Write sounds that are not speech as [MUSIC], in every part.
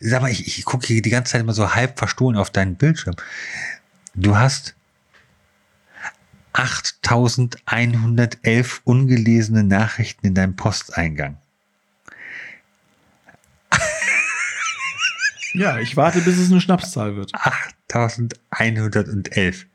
Sag mal, ich, ich gucke hier die ganze Zeit immer so halb verstohlen auf deinen Bildschirm. Du hast 8111 ungelesene Nachrichten in deinem Posteingang. Ja, ich warte, bis es eine Schnapszahl wird. 8111.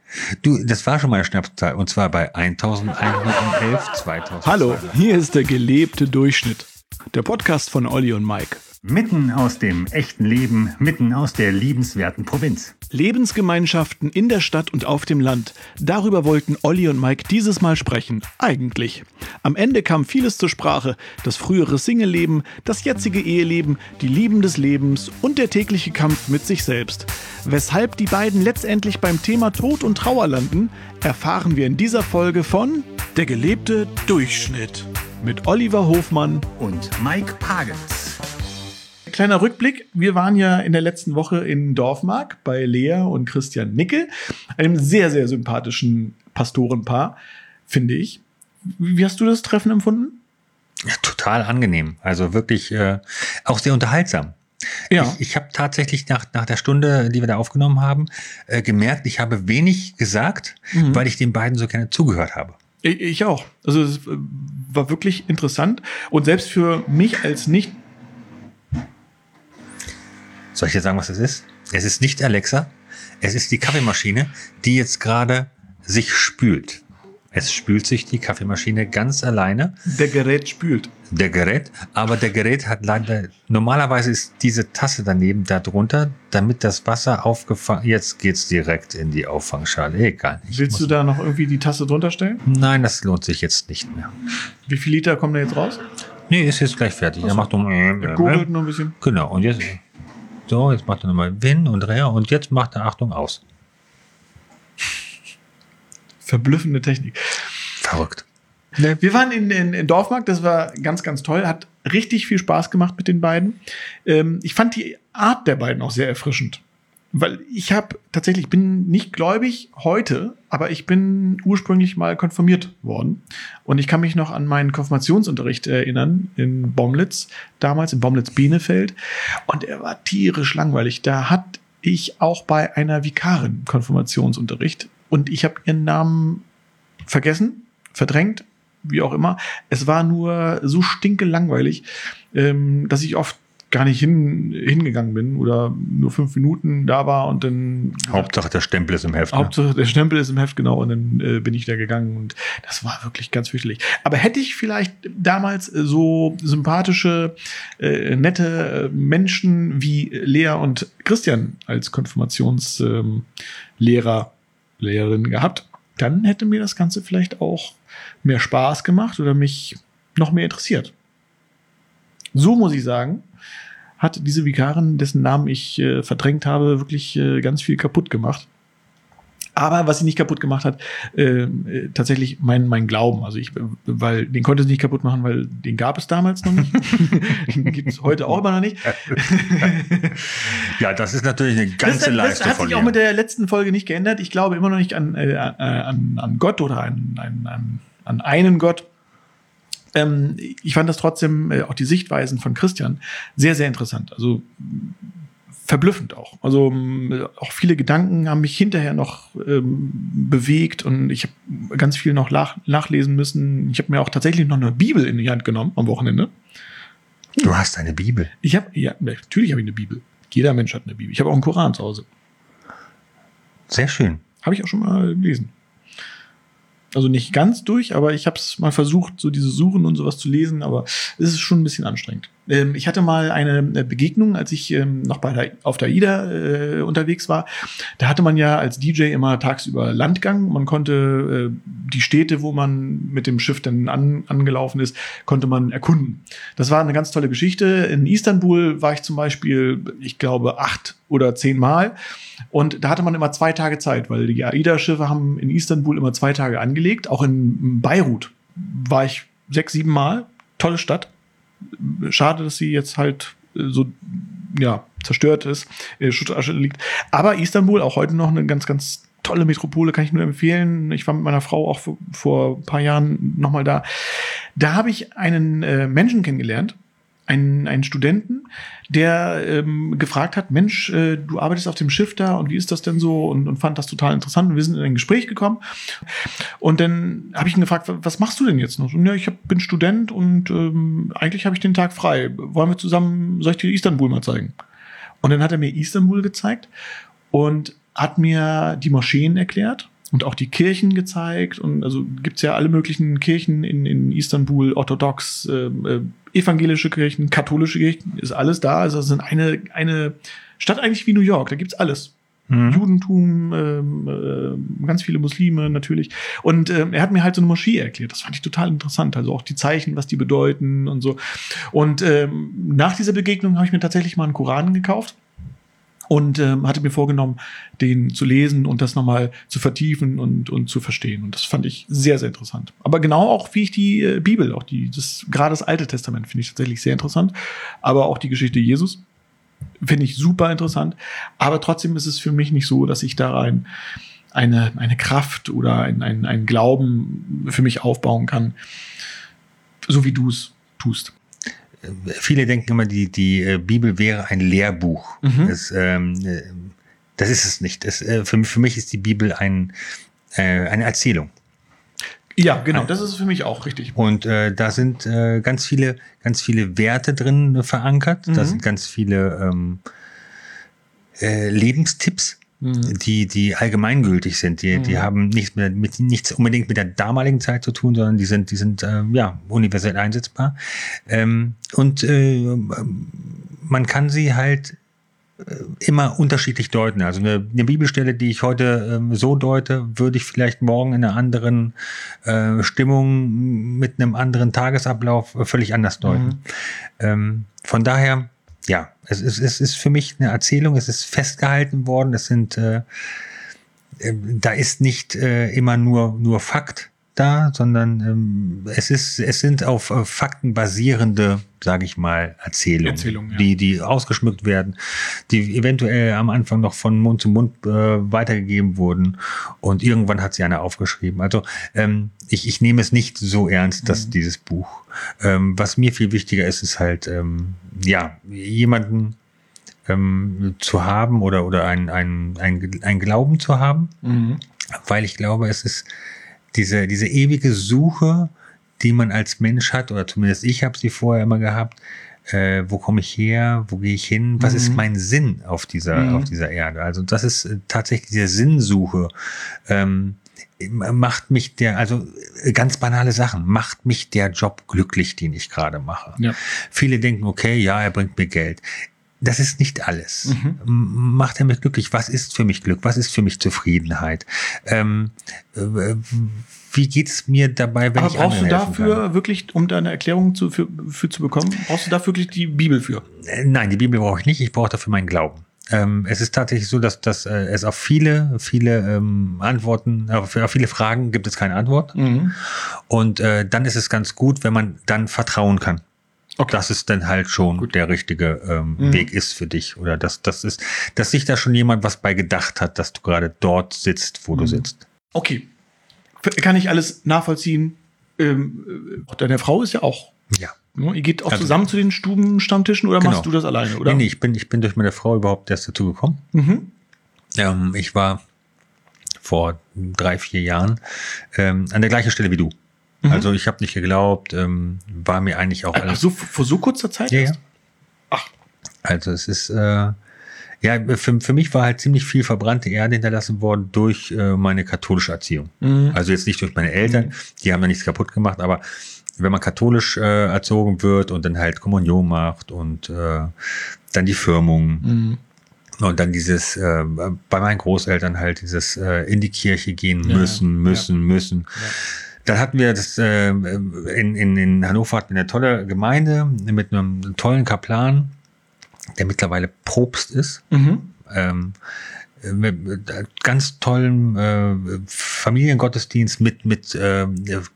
Du, das war schon mal eine Schnapszahl und zwar bei 1111 2000. Hallo, hier ist der gelebte Durchschnitt. Der Podcast von Olli und Mike. Mitten aus dem echten Leben, mitten aus der liebenswerten Provinz. Lebensgemeinschaften in der Stadt und auf dem Land. Darüber wollten Olli und Mike dieses Mal sprechen. Eigentlich. Am Ende kam vieles zur Sprache. Das frühere Singleleben, das jetzige Eheleben, die Lieben des Lebens und der tägliche Kampf mit sich selbst. Weshalb die beiden letztendlich beim Thema Tod und Trauer landen, erfahren wir in dieser Folge von Der gelebte Durchschnitt mit Oliver Hofmann Und Mike Pagels. Kleiner Rückblick. Wir waren ja in der letzten Woche in Dorfmark bei Lea und Christian Nickel, einem sehr, sehr sympathischen Pastorenpaar, finde ich. Wie hast du das Treffen empfunden? Ja, total angenehm. Also wirklich äh, auch sehr unterhaltsam. Ja. Ich, ich habe tatsächlich nach, nach der Stunde, die wir da aufgenommen haben, äh, gemerkt, ich habe wenig gesagt, weil ich den beiden so gerne zugehört habe. Ich, ich auch. Also es äh, war wirklich interessant. Und selbst für mich als nicht Soll ich dir sagen, was es ist? Es ist nicht Alexa. Es ist die Kaffeemaschine, die jetzt gerade sich spült. Es spült sich die Kaffeemaschine ganz alleine. der Gerät spült. Der Gerät, aber der Gerät hat leider, normalerweise ist diese Tasse daneben da drunter, damit das Wasser aufgefangen, jetzt geht's direkt in die Auffangschale, egal. Ich Willst du da noch irgendwie die Tasse drunter stellen? Nein, das lohnt sich jetzt nicht mehr. Wie viel Liter kommen da jetzt raus? Nee, ist jetzt gleich fertig. Er macht um, Er gurgelt nur ein bisschen. Genau, und jetzt, so, jetzt macht er nochmal Win und Dreher und jetzt macht er, Achtung, aus. Verblüffende Technik. Verrückt. Wir waren in, in, in Dorfmarkt, das war ganz, ganz toll, hat richtig viel Spaß gemacht mit den beiden. Ähm, ich fand die Art der beiden auch sehr erfrischend. Weil ich habe tatsächlich, bin nicht gläubig heute, aber ich bin ursprünglich mal konfirmiert worden. Und ich kann mich noch an meinen Konfirmationsunterricht erinnern in Bomlitz, damals in Bomlitz-Bienefeld. Und er war tierisch langweilig. Da hatte ich auch bei einer Vikarin Konfirmationsunterricht. Und ich habe ihren Namen vergessen, verdrängt, wie auch immer. Es war nur so stinke langweilig, ähm, dass ich oft gar nicht hin, hingegangen bin oder nur fünf Minuten da war und dann Hauptsache der Stempel ist im Heft. Ne? Hauptsache der Stempel ist im Heft, genau, und dann äh, bin ich da gegangen und das war wirklich ganz fürchterlich. Aber hätte ich vielleicht damals so sympathische, äh, nette äh, Menschen wie Lea und Christian als Konfirmationslehrer, ähm, Lehrer, Lehrerin gehabt, dann hätte mir das Ganze vielleicht auch mehr Spaß gemacht oder mich noch mehr interessiert. So muss ich sagen, hat diese Vikarin, dessen Namen ich äh, verdrängt habe, wirklich äh, ganz viel kaputt gemacht. Aber was sie nicht kaputt gemacht hat, äh, äh, tatsächlich mein, mein Glauben. Also ich, weil den konnte sie nicht kaputt machen, weil den gab es damals noch nicht. [LAUGHS] den gibt es heute auch immer noch nicht. [LAUGHS] Ja, das ist natürlich eine ganze das, das Leistung hat sich auch dir. mit der letzten Folge nicht geändert. Ich glaube immer noch nicht an, äh, an, an Gott oder an, an, an einen Gott. Ähm, ich fand das trotzdem, äh, auch die Sichtweisen von Christian, sehr, sehr interessant. Also verblüffend auch. Also ähm, auch viele Gedanken haben mich hinterher noch ähm, bewegt und ich habe ganz viel noch nach, nachlesen müssen. Ich habe mir auch tatsächlich noch eine Bibel in die Hand genommen am Wochenende. Du hast eine Bibel. Ich habe, ja, natürlich habe ich eine Bibel. Jeder Mensch hat eine Bibel. Ich habe auch einen Koran zu Hause. Sehr schön. Habe ich auch schon mal gelesen. Also nicht ganz durch, aber ich habe es mal versucht, so diese Suchen und sowas zu lesen, aber es ist schon ein bisschen anstrengend. Ähm, ich hatte mal eine äh, Begegnung, als ich ähm, noch bei der, auf der AIDA äh, unterwegs war. Da hatte man ja als DJ immer tagsüber Landgang. Man konnte äh, die Städte, wo man mit dem Schiff dann an, angelaufen ist, konnte man erkunden. Das war eine ganz tolle Geschichte. In Istanbul war ich zum Beispiel, ich glaube, acht oder zehn Mal. Und da hatte man immer zwei Tage Zeit, weil die AIDA-Schiffe haben in Istanbul immer zwei Tage angelegt. Auch in Beirut war ich sechs, sieben Mal. Tolle Stadt. Schade, dass sie jetzt halt äh, so ja, zerstört ist, äh, Schutt und Asche liegt. Aber Istanbul, auch heute noch eine ganz, ganz tolle Metropole, kann ich nur empfehlen. Ich war mit meiner Frau auch vor, vor ein paar Jahren nochmal da. Da habe ich einen äh, Menschen kennengelernt, einen, einen Studenten, der ähm, gefragt hat, Mensch, äh, du arbeitest auf dem Schiff da und wie ist das denn so? Und, und fand das total interessant. Und wir sind in ein Gespräch gekommen. Und dann habe ich ihn gefragt, was machst du denn jetzt noch? Und ja, ich hab, bin Student und ähm, eigentlich habe ich den Tag frei. Wollen wir zusammen, soll ich dir Istanbul mal zeigen? Und dann hat er mir Istanbul gezeigt und hat mir die Moscheen erklärt und auch die Kirchen gezeigt. Und also gibt's ja alle möglichen Kirchen in, in Istanbul, orthodox, äh, äh, evangelische Kirchen, katholische Kirchen, ist alles da. Also es sind eine, eine Stadt eigentlich wie New York, da gibt's alles. Mhm. Judentum, ähm, äh, ganz viele Muslime natürlich. Und ähm, er hat mir halt so eine Moschee erklärt. Das fand ich total interessant. Also auch die Zeichen, was die bedeuten und so. Und ähm, nach dieser Begegnung habe ich mir tatsächlich mal einen Koran gekauft und ähm, hatte mir vorgenommen, den zu lesen und das nochmal zu vertiefen und, und zu verstehen. Und das fand ich sehr, sehr interessant. Aber genau auch, wie ich die äh, Bibel, auch die, das, gerade das Alte Testament finde ich tatsächlich sehr interessant. Aber auch die Geschichte Jesus finde ich super interessant. Aber trotzdem ist es für mich nicht so, dass ich da rein eine, eine Kraft oder ein, ein, ein Glauben für mich aufbauen kann, so wie du es tust. Viele denken immer, die, die äh, Bibel wäre ein Lehrbuch. Mhm. Das, ähm, äh, das ist es nicht. Es, äh, für, für mich ist die Bibel ein, äh, eine Erzählung. Ja, genau, das ist für mich auch richtig. Und äh, da sind äh, ganz viele, ganz viele Werte drin verankert. Da Mhm. sind ganz viele ähm, äh, Lebenstipps, Mhm. die, die allgemeingültig sind. Die, die haben nichts, mit, mit, nichts unbedingt mit der damaligen Zeit zu tun, sondern die sind, die sind äh, ja universell einsetzbar. Ähm, und äh, man kann sie halt äh, immer unterschiedlich deuten. Also eine, eine Bibelstelle, die ich heute ähm, so deute, würde ich vielleicht morgen in einer anderen äh, Stimmung mit einem anderen Tagesablauf äh, völlig anders deuten. Ähm, von daher, ja, es ist, es ist für mich eine Erzählung, es ist festgehalten worden, es sind, äh, äh, da ist nicht äh, immer nur, nur Fakt da, sondern ähm, es ist, es sind auf äh, Fakten basierende, sage ich mal, Erzählungen, Erzählungen, ja. die, die ausgeschmückt werden, die eventuell am Anfang noch von Mund zu Mund äh, weitergegeben wurden und irgendwann hat sie einer aufgeschrieben. Also ähm, ich, ich nehme es nicht so ernst, dass dieses Buch. Ähm, was mir viel wichtiger ist, ist halt ähm, ja jemanden ähm, zu haben oder oder ein, ein, ein, ein Glauben zu haben, Mhm. weil ich glaube, es ist diese, diese ewige Suche, die man als Mensch hat, oder zumindest ich habe sie vorher immer gehabt, äh, wo komme ich her, wo gehe ich hin, was ist mein Sinn auf dieser, Mhm. auf dieser Erde? Also das ist äh, tatsächlich diese Sinnsuche. Ähm, macht mich der, also äh, ganz banale Sachen, macht mich der Job glücklich, den ich gerade mache. Ja. Viele denken, okay, ja, er bringt mir Geld. Das ist nicht alles. Mhm. Macht er mich glücklich? Was ist für mich Glück? Was ist für mich Zufriedenheit? Ähm, äh, wie geht's mir dabei, wenn Aber ich brauchst du dafür wirklich, um deine Erklärung zu, für, für zu bekommen, brauchst du dafür wirklich die Bibel für? Kann? Äh, Nein, die Bibel brauche ich nicht. Ich brauche dafür meinen Glauben. Ähm, es ist tatsächlich so, dass, dass äh, es auf viele, viele ähm, Antworten, auf, auf viele Fragen gibt es keine Antwort. Mhm. Und äh, dann ist es ganz gut, wenn man dann vertrauen kann. Okay. dass es dann halt schon der richtige ähm, Weg ist für dich oder dass das ist, dass sich da schon jemand was bei gedacht hat, dass du gerade dort sitzt, wo du sitzt. Okay. Kann ich alles nachvollziehen? Ähm, äh, deine Frau ist ja auch. Ja. Ne? Ihr geht auch Also- zusammen zu den Stubenstammtischen oder Genau. machst du das alleine, oder? Nee, nee, ich bin, ich bin durch meine Frau überhaupt erst dazu gekommen. Mhm. Ähm, ich war vor drei, vier Jahren ähm, an der gleichen Stelle wie du. Also ich habe nicht geglaubt, ähm, war mir eigentlich auch Ach alles. so, vor so kurzer Zeit? Ja, ja. Ach, Also es ist, äh, ja, für, für mich war halt ziemlich viel verbrannte Erde hinterlassen worden durch äh, meine katholische Erziehung. Mhm. Also jetzt nicht durch meine Eltern, die haben da nichts kaputt gemacht, aber wenn man katholisch äh, erzogen wird und dann halt Kommunion macht und äh, dann die Firmung Mhm. und dann dieses, äh, bei meinen Großeltern halt dieses äh, in die Kirche gehen Ja, müssen, müssen, müssen. Dann hatten wir das äh, in, in, in Hannover hatten wir eine tolle Gemeinde mit einem tollen Kaplan, der mittlerweile Propst ist. Mhm. Ähm, äh, mit ganz tollen äh, Familiengottesdienst mit mit äh,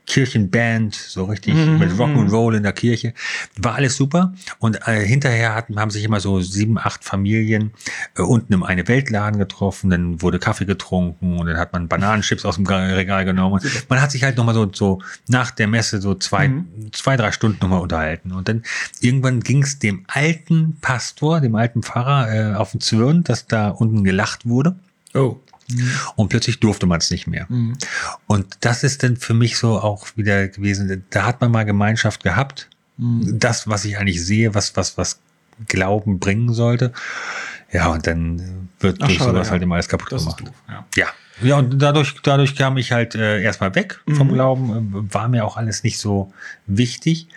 Kirchenband, so richtig Mhm, mit mhm. Rock'n'Roll in der Kirche. War alles super. Und äh, hinterher hatten, haben sich immer so sieben, acht Familien äh, unten im eine Weltladen getroffen, dann wurde Kaffee getrunken und dann hat man Bananenchips aus dem Regal genommen. Man hat sich halt nochmal so, so nach der Messe so zwei, Mhm. zwei, drei Stunden nochmal unterhalten. Und dann irgendwann ging es dem alten Pastor, dem alten Pfarrer äh, auf den Zwirn, dass da unten gelacht wurde. Oh. Und plötzlich durfte man es nicht mehr. Mhm. Und das ist dann für mich so auch wieder gewesen, da hat man mal Gemeinschaft gehabt. Mhm. Das, was ich eigentlich sehe, was, was, was Glauben bringen sollte. Ja, und dann wird Ach, durch schade, sowas ja. halt immer alles kaputt Das gemacht. doof. Ja. Ja. Ja, und dadurch, dadurch kam ich halt äh, erstmal weg vom Mhm. Glauben, äh, war mir auch alles nicht so wichtig.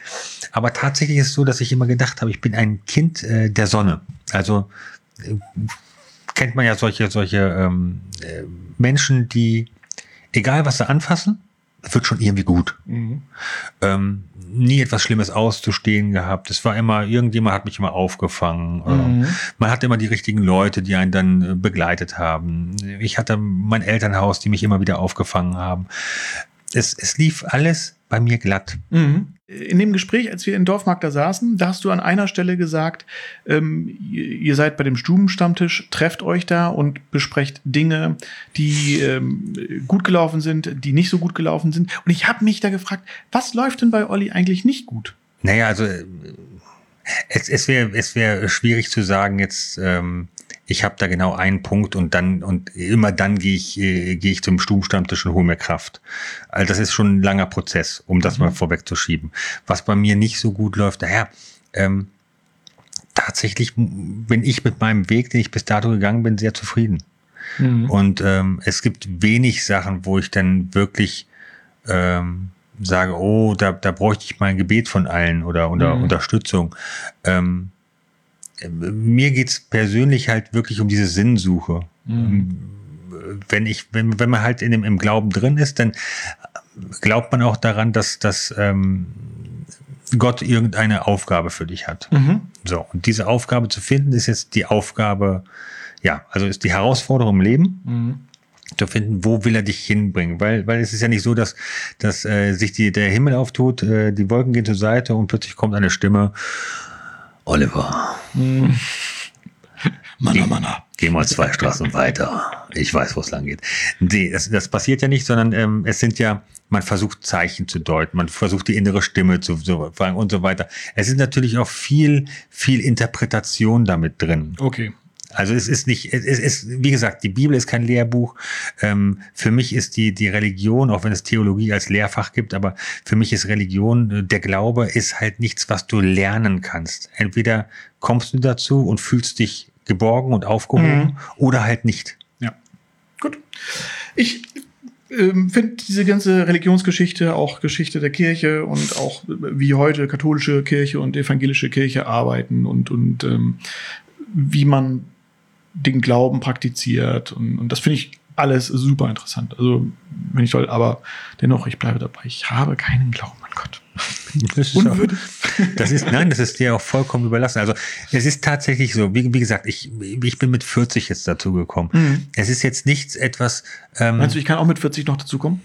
Aber tatsächlich ist es so, dass ich immer gedacht habe, ich bin ein Kind äh, der Sonne. Also äh, kennt man ja solche, solche ähm, äh, Menschen, die, egal was sie anfassen, wird schon irgendwie gut. Mhm. Ähm, nie etwas Schlimmes auszustehen gehabt. Es war immer, irgendjemand hat mich immer aufgefangen. Ähm, Mhm. man hatte immer die richtigen Leute, die einen dann äh, begleitet haben. Ich hatte mein Elternhaus, die mich immer wieder aufgefangen haben. Es, es lief alles bei mir glatt. Mhm. In dem Gespräch, als wir in Dorfmarkt da saßen, da hast du an einer Stelle gesagt, ähm, ihr, seid bei dem Stubenstammtisch, trefft euch da und besprecht Dinge, die ähm, gut gelaufen sind, die nicht so gut gelaufen sind. Und ich habe mich da gefragt, was läuft denn bei Olli eigentlich nicht gut? Naja, also äh, es, es wäre es wär schwierig zu sagen, jetzt ähm, ich habe da genau einen Punkt und dann und immer dann gehe ich äh, gehe ich zum Stubenstammtisch und hole mir Kraft. Also das ist schon ein langer Prozess, um das mal vorwegzuschieben. Was bei mir nicht so gut läuft, naja, ähm, tatsächlich bin ich mit meinem Weg, den ich bis dato gegangen bin, sehr zufrieden. Und ähm, es gibt wenig Sachen, wo ich dann wirklich ähm, sage, oh, da, da bräuchte ich mal ein Gebet von allen oder, oder Mhm. Unterstützung. Ähm, äh, mir geht's persönlich halt wirklich um diese Sinnsuche. Ähm, Wenn ich, wenn, wenn man halt in dem, im Glauben drin ist, dann glaubt man auch daran, dass, dass ähm, Gott irgendeine Aufgabe für dich hat. Mhm. So, und diese Aufgabe zu finden, ist jetzt die Aufgabe, ja, also ist die Herausforderung im Leben, Mhm. zu finden, wo will er dich hinbringen? Weil, weil es ist ja nicht so, dass, dass äh, sich die, der Himmel auftut, äh, die Wolken gehen zur Seite und plötzlich kommt eine Stimme, Oliver, Manna, Manna. geh mal zwei Straßen weiter. Ich weiß, wo es lang geht. Nee, das, das passiert ja nicht, sondern ähm, es sind ja, man versucht Zeichen zu deuten, man versucht die innere Stimme zu so, fragen und so weiter. Es ist natürlich auch viel, viel Interpretation damit drin. Okay. Also es ist nicht, es ist, wie gesagt, die Bibel ist kein Lehrbuch. Ähm, für mich ist die, die Religion, auch wenn es Theologie als Lehrfach gibt, aber für mich ist Religion, äh, der Glaube ist halt nichts, was du lernen kannst. Entweder kommst du dazu und fühlst dich geborgen und aufgehoben Mhm. oder halt nicht. Ja. Gut. Ich ähm, finde diese ganze Religionsgeschichte, auch Geschichte der Kirche und auch äh, wie heute katholische Kirche und evangelische Kirche arbeiten und, und ähm, wie man den Glauben praktiziert. Und, und das finde ich alles super interessant. Also finde ich toll, aber dennoch, ich bleibe dabei. Ich habe keinen Glauben an Gott. Das ist, Unwürdig. auch, das ist, nein, das ist dir auch vollkommen überlassen. Also es ist tatsächlich so, wie, wie gesagt, ich, ich bin mit 40 jetzt dazu gekommen. Mhm. Es ist jetzt nichts etwas. Ähm, Meinst du, ich kann auch mit 40 noch dazukommen?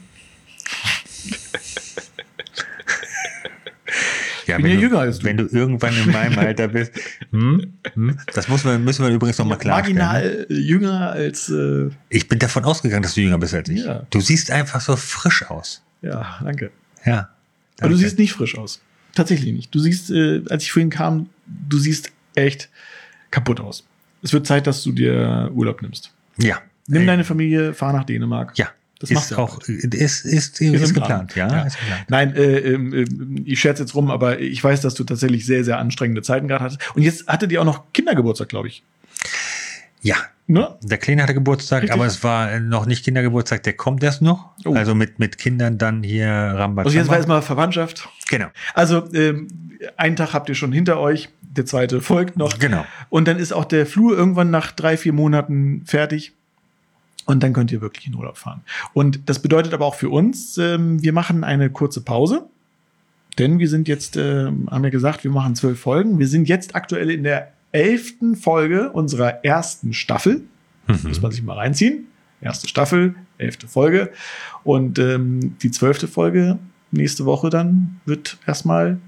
Ja, bin wenn ja du, jünger als du. Wenn du irgendwann in meinem [LAUGHS] Alter bist. Hm, hm, das muss man, müssen wir übrigens noch mal klarstellen. Marginal jünger als. Äh, Ich bin davon ausgegangen, dass du jünger bist als ich. Ja. Du siehst einfach so frisch aus. ja, danke. Ja. Aber du Danke. siehst nicht frisch aus. Tatsächlich nicht. Du siehst, äh, als ich vorhin kam, du siehst echt kaputt aus. Es wird Zeit, dass du dir Urlaub nimmst. Ja. Nimm Äh, deine Familie, fahr nach Dänemark. Ja. Das ist auch, ist, ist, ist, geplant. Plan. Ja, Ja. Ist geplant. Nein, äh, ähm, ähm, ich scherze jetzt rum, aber ich weiß, dass du tatsächlich sehr, sehr anstrengende Zeiten gerade hattest. Und jetzt hatte die auch noch Kindergeburtstag, glaube ich. ja. Ne? Der Kleine hatte Geburtstag, Richtig. aber es war äh, noch nicht Kindergeburtstag, der kommt erst noch. Oh. Also mit, mit Kindern dann hier Rambazamba. Also jetzt war erstmal Verwandtschaft. Genau, Also ähm, einen Tag habt ihr schon hinter euch, der zweite folgt noch. genau. Und dann ist auch der Flur irgendwann nach drei, vier Monaten fertig. Und dann könnt ihr wirklich in Urlaub fahren. Und das bedeutet aber auch für uns, ähm, wir machen eine kurze Pause. Denn wir sind jetzt, ähm, haben wir gesagt, wir machen zwölf Folgen. Wir sind jetzt aktuell in der elften Folge unserer ersten Staffel. Muss man sich mal reinziehen. Erste Staffel, elfte Folge. Und ähm, die zwölfte Folge nächste Woche dann wird erstmal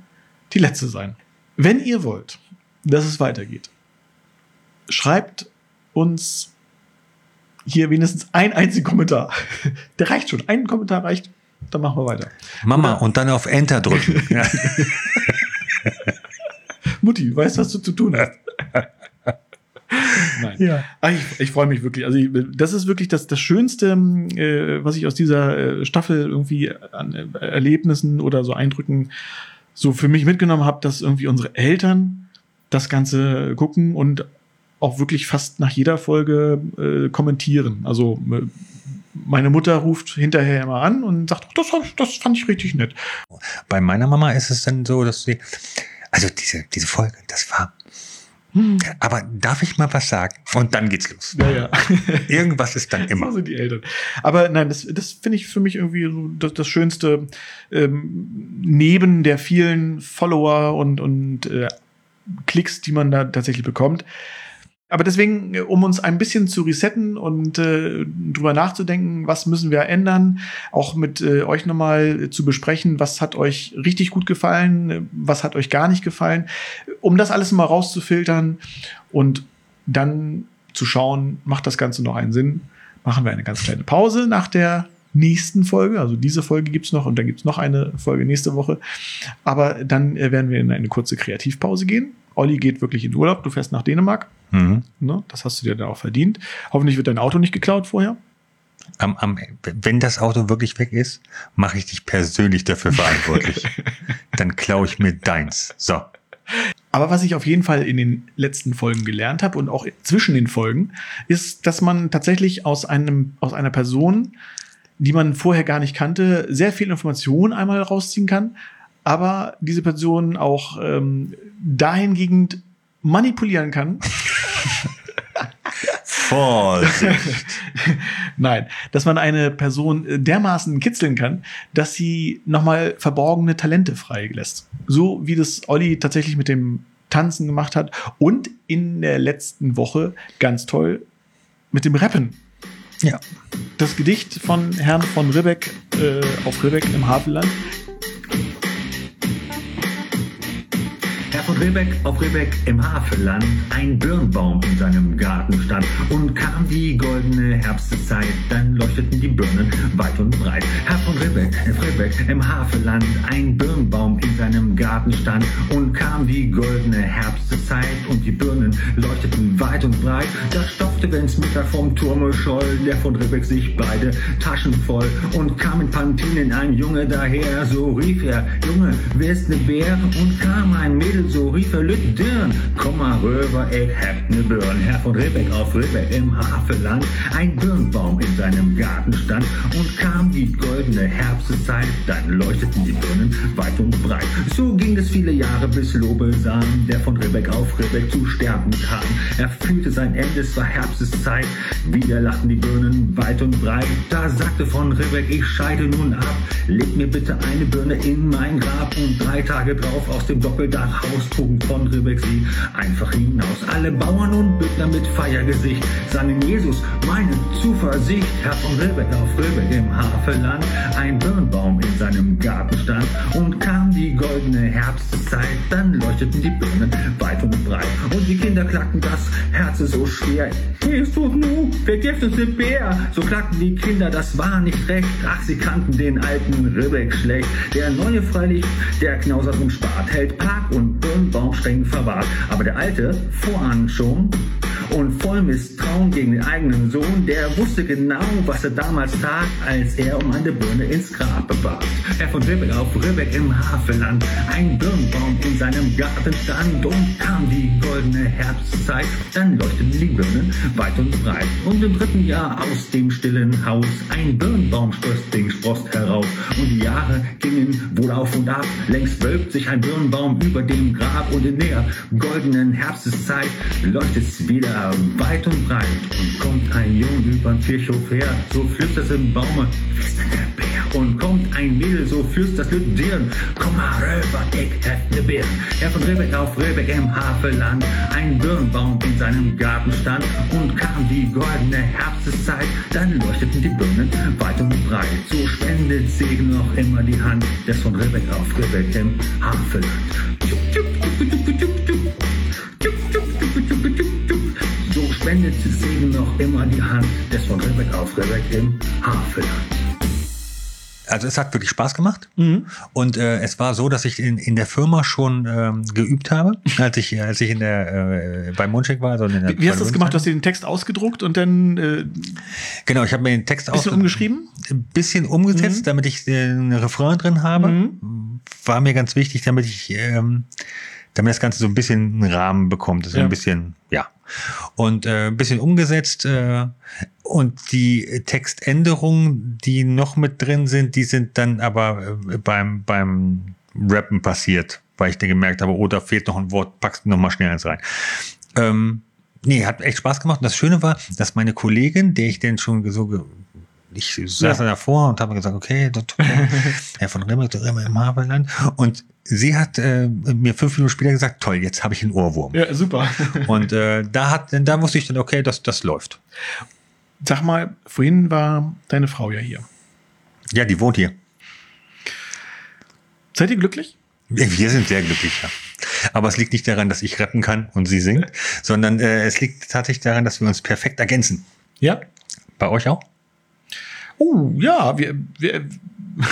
die letzte sein. Wenn ihr wollt, dass es weitergeht, schreibt uns hier wenigstens ein einzigen Kommentar. [LAUGHS] Der reicht schon. Ein Kommentar reicht. Dann machen wir weiter. Mama, und dann auf Enter drücken. [LAUGHS] ja. [LAUGHS] Mutti, weißt was du zu tun hast? Nein. Ja. Ich, ich freue mich wirklich. Also ich, das ist wirklich das, das Schönste, äh, was ich aus dieser äh, Staffel irgendwie an äh, Erlebnissen oder so Eindrücken so für mich mitgenommen habe, dass irgendwie unsere Eltern das Ganze gucken und auch wirklich fast nach jeder Folge äh, kommentieren. Also äh, meine Mutter ruft hinterher immer an und sagt, "Ach, das, das fand ich richtig nett. Bei meiner Mama ist es dann so, dass sie, also diese, diese Folge, das war, aber darf ich mal was sagen? Und dann geht's los. Ja, ja. [LAUGHS] Irgendwas ist dann So immer. sind die Eltern. Aber nein, das, das finde ich für mich irgendwie so das, das Schönste ähm, neben der vielen Follower und, und äh, Klicks, die man da tatsächlich bekommt. Aber deswegen, äh, um uns ein bisschen zu resetten und äh, drüber nachzudenken, was müssen wir ändern, auch mit äh, euch nochmal äh, zu besprechen, was hat euch richtig gut gefallen, äh, was hat euch gar nicht gefallen, um das alles mal rauszufiltern und dann zu schauen, macht das Ganze noch einen Sinn, machen wir eine ganz kleine Pause nach der nächsten Folge. Also diese Folge gibt's noch und dann gibt's noch eine Folge nächste Woche. Aber dann werden wir in eine kurze Kreativpause gehen. Olli geht wirklich in Urlaub, du fährst nach Dänemark. Mhm. Ne? Das hast du dir da auch verdient. Hoffentlich wird dein Auto nicht geklaut vorher. Am, am, wenn das Auto wirklich weg ist, mache ich dich persönlich dafür verantwortlich. [LAUGHS] dann klaue ich mir deins. So. Aber was ich auf jeden Fall in den letzten Folgen gelernt habe und auch zwischen den Folgen, ist, dass man tatsächlich aus einem, aus einer Person, die man vorher gar nicht kannte, sehr viel Information einmal rausziehen kann, aber diese Person auch ähm, dahingehend manipulieren kann. Vorsicht. [LAUGHS] Nein, dass man eine Person äh, dermaßen kitzeln kann, dass sie nochmal verborgene Talente freilässt. So wie das Olli tatsächlich mit dem Tanzen gemacht hat und in der letzten Woche ganz toll mit dem Rappen. Ja. Das Gedicht von Herrn von Ribbeck äh, auf Ribbeck im Havelland. Von Ribbeck auf Ribbeck im Havelland, ein Birnbaum in seinem Garten stand und kam die goldene Herbstzeit, dann leuchteten die Birnen weit und breit. Herr von Ribbeck auf Ribbeck im Havelland, ein Birnbaum in seinem Garten stand und kam die goldene Herbstzeit und die Birnen leuchteten weit und breit. Da stopfte, wenn's Mittag vom Turme scholl, der von Ribbeck sich beide Taschen voll und kam in Pantinen ein Junge daher, so rief er, Junge, wer ist ne Bär? Und kam ein Mädel, so rief er, Lüt komm mal rüber, ich hab ne Birn. Herr von Ribbeck auf Ribbeck im Havelland, ein Birnbaum in seinem Garten stand und kam die goldene Herbstzeit, dann leuchteten die Birnen weit und breit. So ging es viele Jahre, bis Lobesam, der von Ribbeck auf Ribbeck zu sterben kam. Er fühlte sein Ende, es war Herbsteszeit, wieder lachten die Birnen weit und breit. Da sagte von Ribbeck, ich scheide nun ab, leg mir bitte eine Birne in mein Grab und drei Tage drauf aus dem Doppeldachhaus trugen von sie einfach hinaus. Alle Bauern und Büttner mit Feiergesicht sangen Jesus, meine Zuversicht. Herr von Ribbeck auf Ribbeck im Havelland, ein Birnbaum in seinem Garten stand und kam die goldene Herbstzeit, dann leuchteten die Birnen weit und breit. Und die Kinder klagten das Herz so schwer. Jesus, nu, vergift uns den Bär. So klagten die Kinder, das war nicht recht. Ach, sie kannten den alten Ribbeck schlecht. Der neue freilich, der knausert und spart, hält Park und Birnbaum streng verwahrt. Aber der alte, voran schon, und voll Misstrauen gegen den eigenen Sohn, der wusste genau, was er damals tat, als er um eine Birne ins Grab bebat. Er von Ribbeck auf Ribbeck im Havelland, ein Birnbaum in seinem Garten stand und kam die goldene Herbstzeit, dann leuchteten die Birnen weit und breit. Und im dritten Jahr aus dem stillen Haus ein Birnbaum den Sprost heraus und die Jahre gingen wohl auf und ab. Längst wölbt sich ein Birnbaum über dem Grab und in der goldenen Herbsteszeit leuchtet es wieder weit weit und breit. Und kommt ein Jung übern Kirchhof her, so flüstert es im Baume, der Bär? Und kommt ein Mädel, so flüstert das mit Dirn, komm mal rüber, ich hab ne. Herr von Ribbeck auf Ribbeck im Havelland, ein Birnbaum in seinem Garten stand und kam die goldene Herbsteszeit, dann leuchteten die Birnen weit und breit. So spendet Segen noch immer die Hand des von Ribbeck auf Ribbeck im Havelland. So spendet Segen noch immer die Hand des von Ribbeck auf Ribbeck im Havelland. Also es hat wirklich Spaß gemacht. Und äh, es war so, dass ich in, in der Firma schon ähm, geübt habe, [LAUGHS] als ich, als ich in der, äh, beim Mundcheck war. Also in der, Wie hast du das gemacht? Du hast dir den Text ausgedruckt und dann äh, Genau, ich habe mir den Text bisschen umgeschrieben? ein bisschen umgesetzt, damit ich äh, einen Refrain drin habe. Mhm. War mir ganz wichtig, damit ich, ähm, damit das Ganze so ein bisschen einen Rahmen bekommt. Das ist Ja. ein bisschen, ja. Und äh, ein bisschen umgesetzt. Äh, und die Textänderungen, die noch mit drin sind, die sind dann aber äh, beim, beim Rappen passiert, weil ich dann gemerkt habe, oh, da fehlt noch ein Wort, packst du noch mal schnell eins rein. Ähm, nee, hat echt Spaß gemacht. Und das Schöne war, dass meine Kollegin, der ich denn schon so, ich saß Ja. da davor und habe gesagt, okay, das, [LAUGHS] Herr von Rimmer, der Rimmer im Havelland. Und sie hat äh, mir fünf Minuten später gesagt, toll, jetzt habe ich einen Ohrwurm. Ja, super. [LAUGHS] Und äh, da hat, da wusste ich dann, okay, das, das läuft. Sag mal, vorhin war deine Frau ja hier. Ja, die wohnt hier. Seid ihr glücklich? Wir sind sehr glücklich, ja. Aber es liegt nicht daran, dass ich rappen kann und sie singt, sondern äh, es liegt tatsächlich daran, dass wir uns perfekt ergänzen. Ja. Bei euch auch? Oh, ja, wir, wir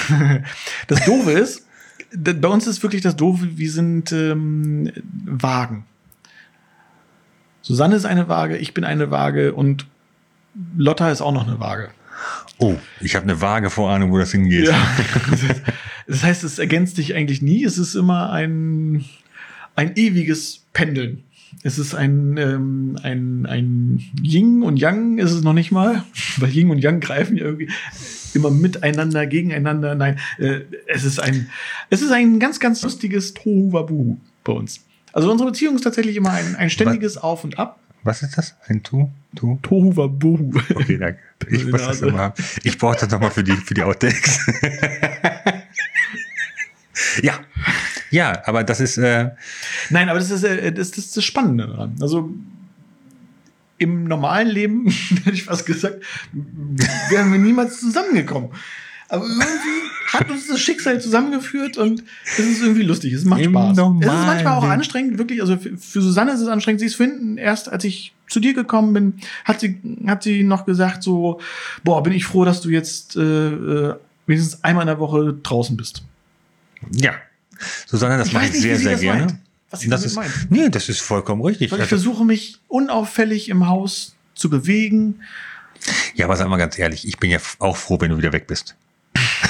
[LAUGHS] das Doofe ist, bei uns ist wirklich das Doofe, wir sind ähm, Wagen. Susanne ist eine Waage, ich bin eine Waage und Lotta ist auch noch eine Waage. Oh, ich habe eine vage Vorahnung, wo das hingeht. Ja. [LAUGHS] Das heißt, es ergänzt sich eigentlich nie. Es ist immer ein, ein ewiges Pendeln. Es ist ein, ähm, ein, ein Yin und Yang ist es noch nicht mal, [LAUGHS] weil Yin und Yang greifen ja irgendwie immer miteinander, gegeneinander. Nein, äh, es ist ein, es ist ein ganz, ganz lustiges Tohuwabohu bei uns. Also unsere Beziehung ist tatsächlich immer ein, ein ständiges Auf und Ab. Was ist das? Ein Tu? Tu? Tohuwabohu. Okay, danke. [LAUGHS] Ich muss das immer haben. Ich brauche das nochmal für die, für die Outtakes. [LAUGHS] ja. Ja, aber das ist, äh, Nein, aber das ist, äh, das, das ist das Spannende daran. Also im normalen Leben, [LAUGHS] hätte ich fast gesagt, wären wir niemals zusammengekommen. Aber irgendwie hat uns das Schicksal zusammengeführt und es ist irgendwie lustig. Es macht Im Spaß. Es ist manchmal auch anstrengend, wirklich. Also für, für Susanne ist es anstrengend. Sie ist vorhin erst, als ich zu dir gekommen bin, hat sie, hat sie noch gesagt so, boah, bin ich froh, dass du jetzt äh, äh, wenigstens einmal in der Woche draußen bist. ja. Susanne, das Ich mache ich nicht, sehr, sehr gerne. meint. Was sie das ist, nee, das ist vollkommen richtig. Weil ich Also, versuche mich unauffällig im Haus zu bewegen. ja, aber sag mal ganz ehrlich, ich bin ja auch froh, wenn du wieder weg bist. [LAUGHS]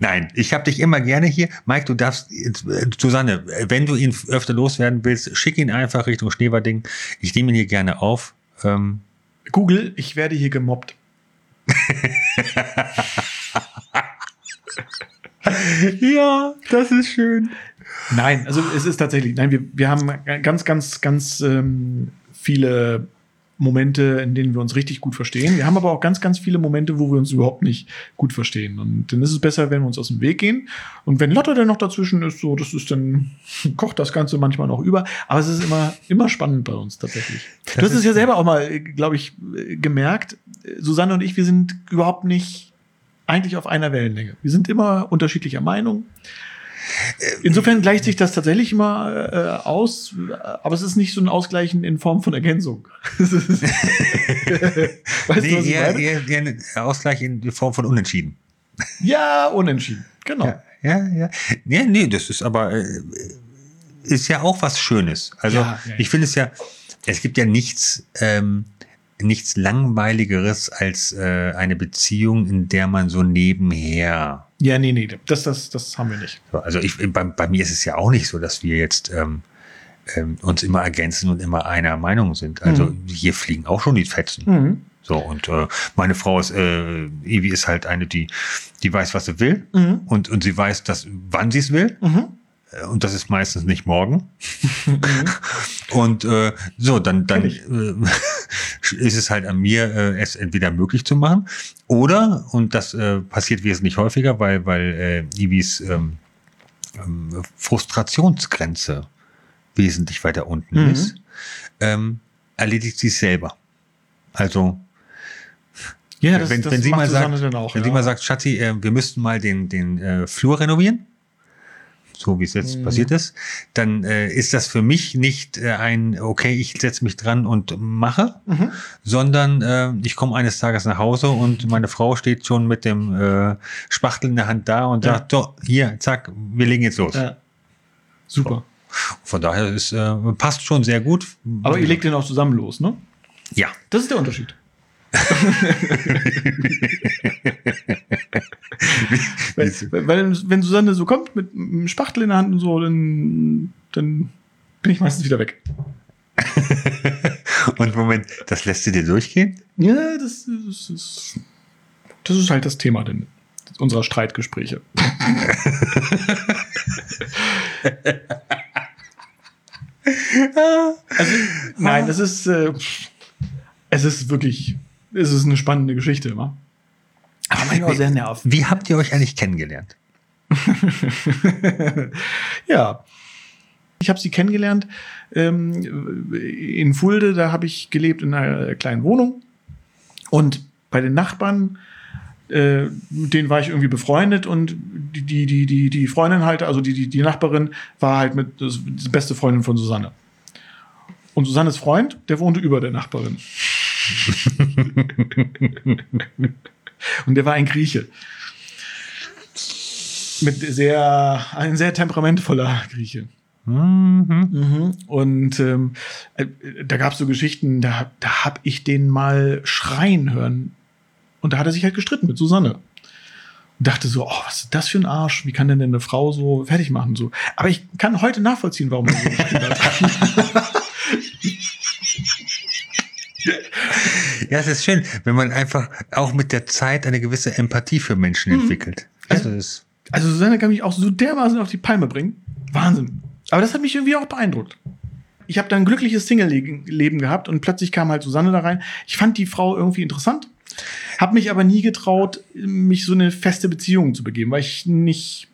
Nein, ich habe dich immer gerne hier. Mike, du darfst, äh, Susanne, wenn du ihn öfter loswerden willst, schick ihn einfach Richtung Schneewerding. Ich nehme ihn hier gerne auf. Ähm, Google, ich werde hier gemobbt. [LAUGHS] [LAUGHS] ja, das ist schön. Nein, also es ist tatsächlich, nein, wir, wir haben ganz, ganz, ganz ähm, viele Momente, in denen wir uns richtig gut verstehen. Wir haben aber auch ganz, ganz viele Momente, wo wir uns überhaupt nicht gut verstehen. Und dann ist es besser, wenn wir uns aus dem Weg gehen. Und wenn Lotte dann noch dazwischen ist, so, das ist dann, [LAUGHS] kocht das Ganze manchmal noch über. Aber es ist immer, immer spannend bei uns tatsächlich. Du Das hast es ist- ja selber auch mal, glaube ich, äh, gemerkt. Susanne und ich, wir sind überhaupt nicht eigentlich auf einer Wellenlänge. Wir sind immer unterschiedlicher Meinung. Insofern gleicht sich das tatsächlich immer äh, aus, aber es ist nicht so ein Ausgleichen in Form von Ergänzung. [LAUGHS] [LAUGHS] Weißt Nee, du, was eher, eher, eher ein Ausgleich in Form von Unentschieden. Ja, unentschieden. Genau. Ja, ja, ja. Nee, nee, das ist aber, äh, ist ja auch was Schönes. Also, ja, ja. ich finde es ja, es gibt ja nichts, ähm, nichts langweiligeres als äh, eine Beziehung, in der man so nebenher Ja, nee, nee, das, das, das haben wir nicht. So, Also ich, bei, bei mir ist es ja auch nicht so, dass wir jetzt ähm, ähm, uns immer ergänzen und immer einer Meinung sind. Also Mhm. hier fliegen auch schon die Fetzen. Mhm. So, und äh, meine Frau ist, äh, Evi ist halt eine, die, die weiß, was sie will Mhm. und, und sie weiß, dass, wann sie es will. Mhm. Äh, Und das ist meistens nicht morgen. [LAUGHS] und äh, so, dann, dann äh, [LAUGHS] ist es halt an mir, äh, es entweder möglich zu machen oder, und das äh, passiert wesentlich häufiger, weil, weil äh, Ibis ähm, ähm, Frustrationsgrenze wesentlich weiter unten Mhm. ist, ähm, erledigt sie es selber. Also Ja, wenn, wenn sie mal sagt, auch, wenn ja. sie mal sagt, Schatzi, äh, wir müssten mal den, den äh, Flur renovieren, so wie es jetzt Mhm. passiert ist, dann äh, ist das für mich nicht äh, ein, okay, ich setze mich dran und mache, Mhm. sondern äh, ich komme eines Tages nach Hause und meine Frau steht schon mit dem äh, Spachtel in der Hand da und Ja. sagt, so, hier, zack, wir legen jetzt los. Ja. Super. Von daher ist, äh, passt schon sehr gut. Aber ihr legt den auch zusammen los, ne? Ja. Das ist der Unterschied. [LAUGHS] weil, weil, wenn Susanne so kommt mit einem Spachtel in der Hand und so, dann, dann bin ich meistens wieder weg. [LAUGHS] Und Moment, das lässt du dir durchgehen? Ja, das, ist- das ist, das ist halt das Thema denn unserer Streitgespräche. [LAUGHS] also, nein, das ist, äh, es ist wirklich, es ist eine spannende Geschichte immer. Aber manchmal auch sehr nervig. Wie habt ihr euch eigentlich kennengelernt? [LAUGHS] Ja. Ich habe sie kennengelernt ähm, in Fulde, da habe ich gelebt in einer kleinen Wohnung. Und bei den Nachbarn, äh, mit denen war ich irgendwie befreundet und die, die, die, die, die Freundin halt, also die, die, die Nachbarin, war halt mit das, die beste Freundin von Susanne. Und Susannes Freund, der wohnte über der Nachbarin. [LAUGHS] und der war ein Grieche. Mit sehr, ein sehr temperamentvoller Grieche. Mhm. Und ähm, äh, da gab es so Geschichten, da, da habe ich den mal schreien hören. Und da hat er sich halt gestritten mit Susanne. Und dachte so, oh, was ist das für ein Arsch? Wie kann denn eine Frau so fertig machen? So. Aber ich kann heute nachvollziehen, warum er so [LAUGHS] gestritten hat. Ja, es ist schön, wenn man einfach auch mit der Zeit eine gewisse Empathie für Menschen entwickelt. Ja, das ist, Also Susanne kann mich auch so dermaßen auf die Palme bringen. Wahnsinn. Aber das hat mich irgendwie auch beeindruckt. Ich habe dann ein glückliches Single-Leben gehabt und plötzlich kam halt Susanne da rein. Ich fand die Frau irgendwie interessant, habe mich aber nie getraut, mich so eine feste Beziehung zu begeben, weil ich nicht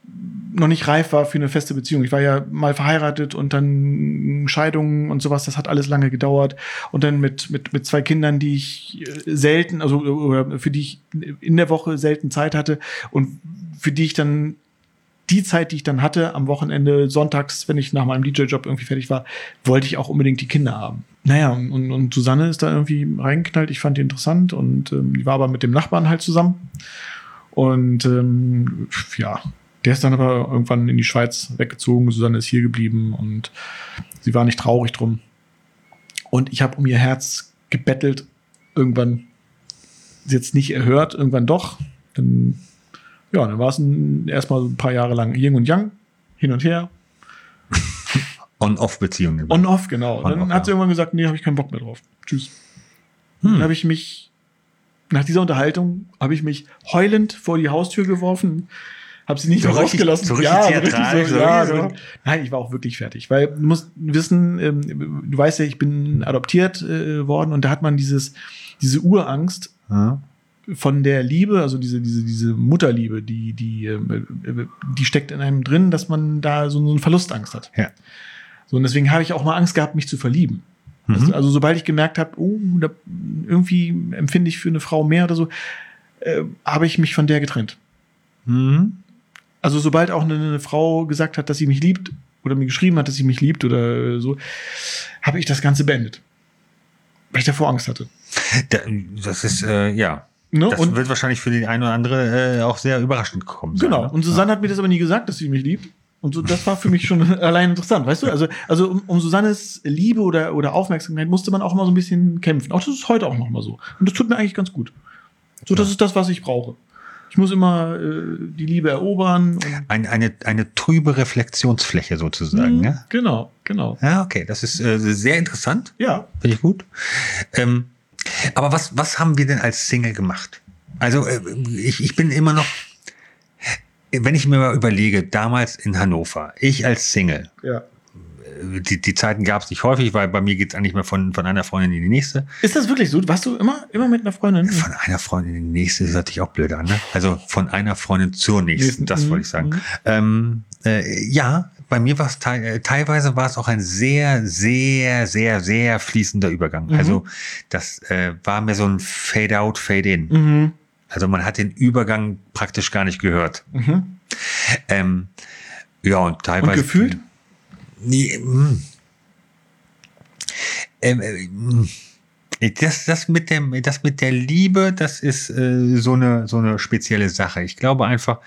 noch nicht reif war für eine feste Beziehung. Ich war ja mal verheiratet und dann Scheidungen und sowas, das hat alles lange gedauert. Und dann mit, mit, mit zwei Kindern, die ich äh, selten, also oder für die ich in der Woche selten Zeit hatte und für die ich dann die Zeit, die ich dann hatte, am Wochenende, sonntags, wenn ich nach meinem DJ-Job irgendwie fertig war, wollte ich auch unbedingt die Kinder haben. Naja, und, und Susanne ist da irgendwie reingeknallt. Ich fand die interessant und ähm, die war aber mit dem Nachbarn halt zusammen. Und ähm, ja, der ist dann aber irgendwann in die Schweiz weggezogen. Susanne ist hier geblieben und sie war nicht traurig drum. Und ich habe um ihr Herz gebettelt. Irgendwann sie jetzt nicht erhört, irgendwann doch. Dann, ja, dann war es erstmal ein paar Jahre lang Yin und Yang, hin und her. [LAUGHS] On-Off-Beziehungen. On-off, genau. On-off, dann hat sie ja. irgendwann gesagt, nee, habe ich keinen Bock mehr drauf. Tschüss. Hm. Dann habe ich mich, nach dieser Unterhaltung, habe ich mich heulend vor die Haustür geworfen, habe sie nicht So richtig- rausgelassen. so richtig theatralisch, so ja, so. Nein, ich war auch wirklich fertig, weil du musst wissen, ähm, du weißt ja, ich bin adoptiert äh, worden und da hat man dieses, diese Urangst, Ja. von der Liebe, also diese, diese, diese Mutterliebe, die, die, ähm, äh, die steckt in einem drin, dass man da so, so eine Verlustangst hat. Ja. So, und deswegen habe ich auch mal Angst gehabt, mich zu verlieben. Weißt Mhm. du, Also, sobald ich gemerkt habe, oh, da, irgendwie empfinde ich für eine Frau mehr oder so, äh, habe ich mich von der getrennt. Mhm. Also, sobald auch eine, eine Frau gesagt hat, dass sie mich liebt oder mir geschrieben hat, dass sie mich liebt oder so, habe ich das Ganze beendet. Weil ich davor Angst hatte. Da, das ist, äh, ja. Ne? Das und wird wahrscheinlich für die eine oder andere äh, auch sehr überraschend gekommen sein. Genau. ne? Und Susanne hat mir das aber nie gesagt, dass sie mich liebt. Und so, das war für mich schon [LAUGHS] allein interessant, weißt du? Also, also um, um Susannes Liebe oder, oder Aufmerksamkeit musste man auch mal so ein bisschen kämpfen. Auch das ist heute auch noch mal so. Und das tut mir eigentlich ganz gut. So, das ist das, was ich brauche. Ich muss immer äh, die Liebe erobern. Ein, eine, eine trübe Reflexionsfläche sozusagen. Mhm, Ja? Genau, genau. ja, okay. Das ist äh, sehr interessant. Ja. Finde ich gut. Ähm, aber was, was haben wir denn als Single gemacht? Also, äh, ich, ich bin immer noch. wenn ich mir mal überlege, damals in Hannover, ich als Single, Ja. Die, die Zeiten gab es nicht häufig, weil bei mir geht es eigentlich mal von, von einer Freundin in die nächste. Ist das wirklich so? Warst du immer, immer mit einer Freundin? Von einer Freundin in die nächste ist natürlich auch blöd an, ne? Also von einer Freundin zur nächsten, das mhm, wollte ich sagen. mhm. Ähm, äh, ja, bei mir war es te äh, teilweise war es auch ein sehr, sehr, sehr, sehr fließender Übergang. Mhm. Also das äh, war mir so ein Fade-out, Fade-in. Mhm. Also man hat den Übergang praktisch gar nicht gehört. Mhm. Ähm, ja, und Und teilweise. gefühlt? Nee, mm. ähm, äh, mm. das, das, mit dem, das mit der Liebe, das ist äh, so, eine, so eine spezielle Sache. Ich glaube einfach,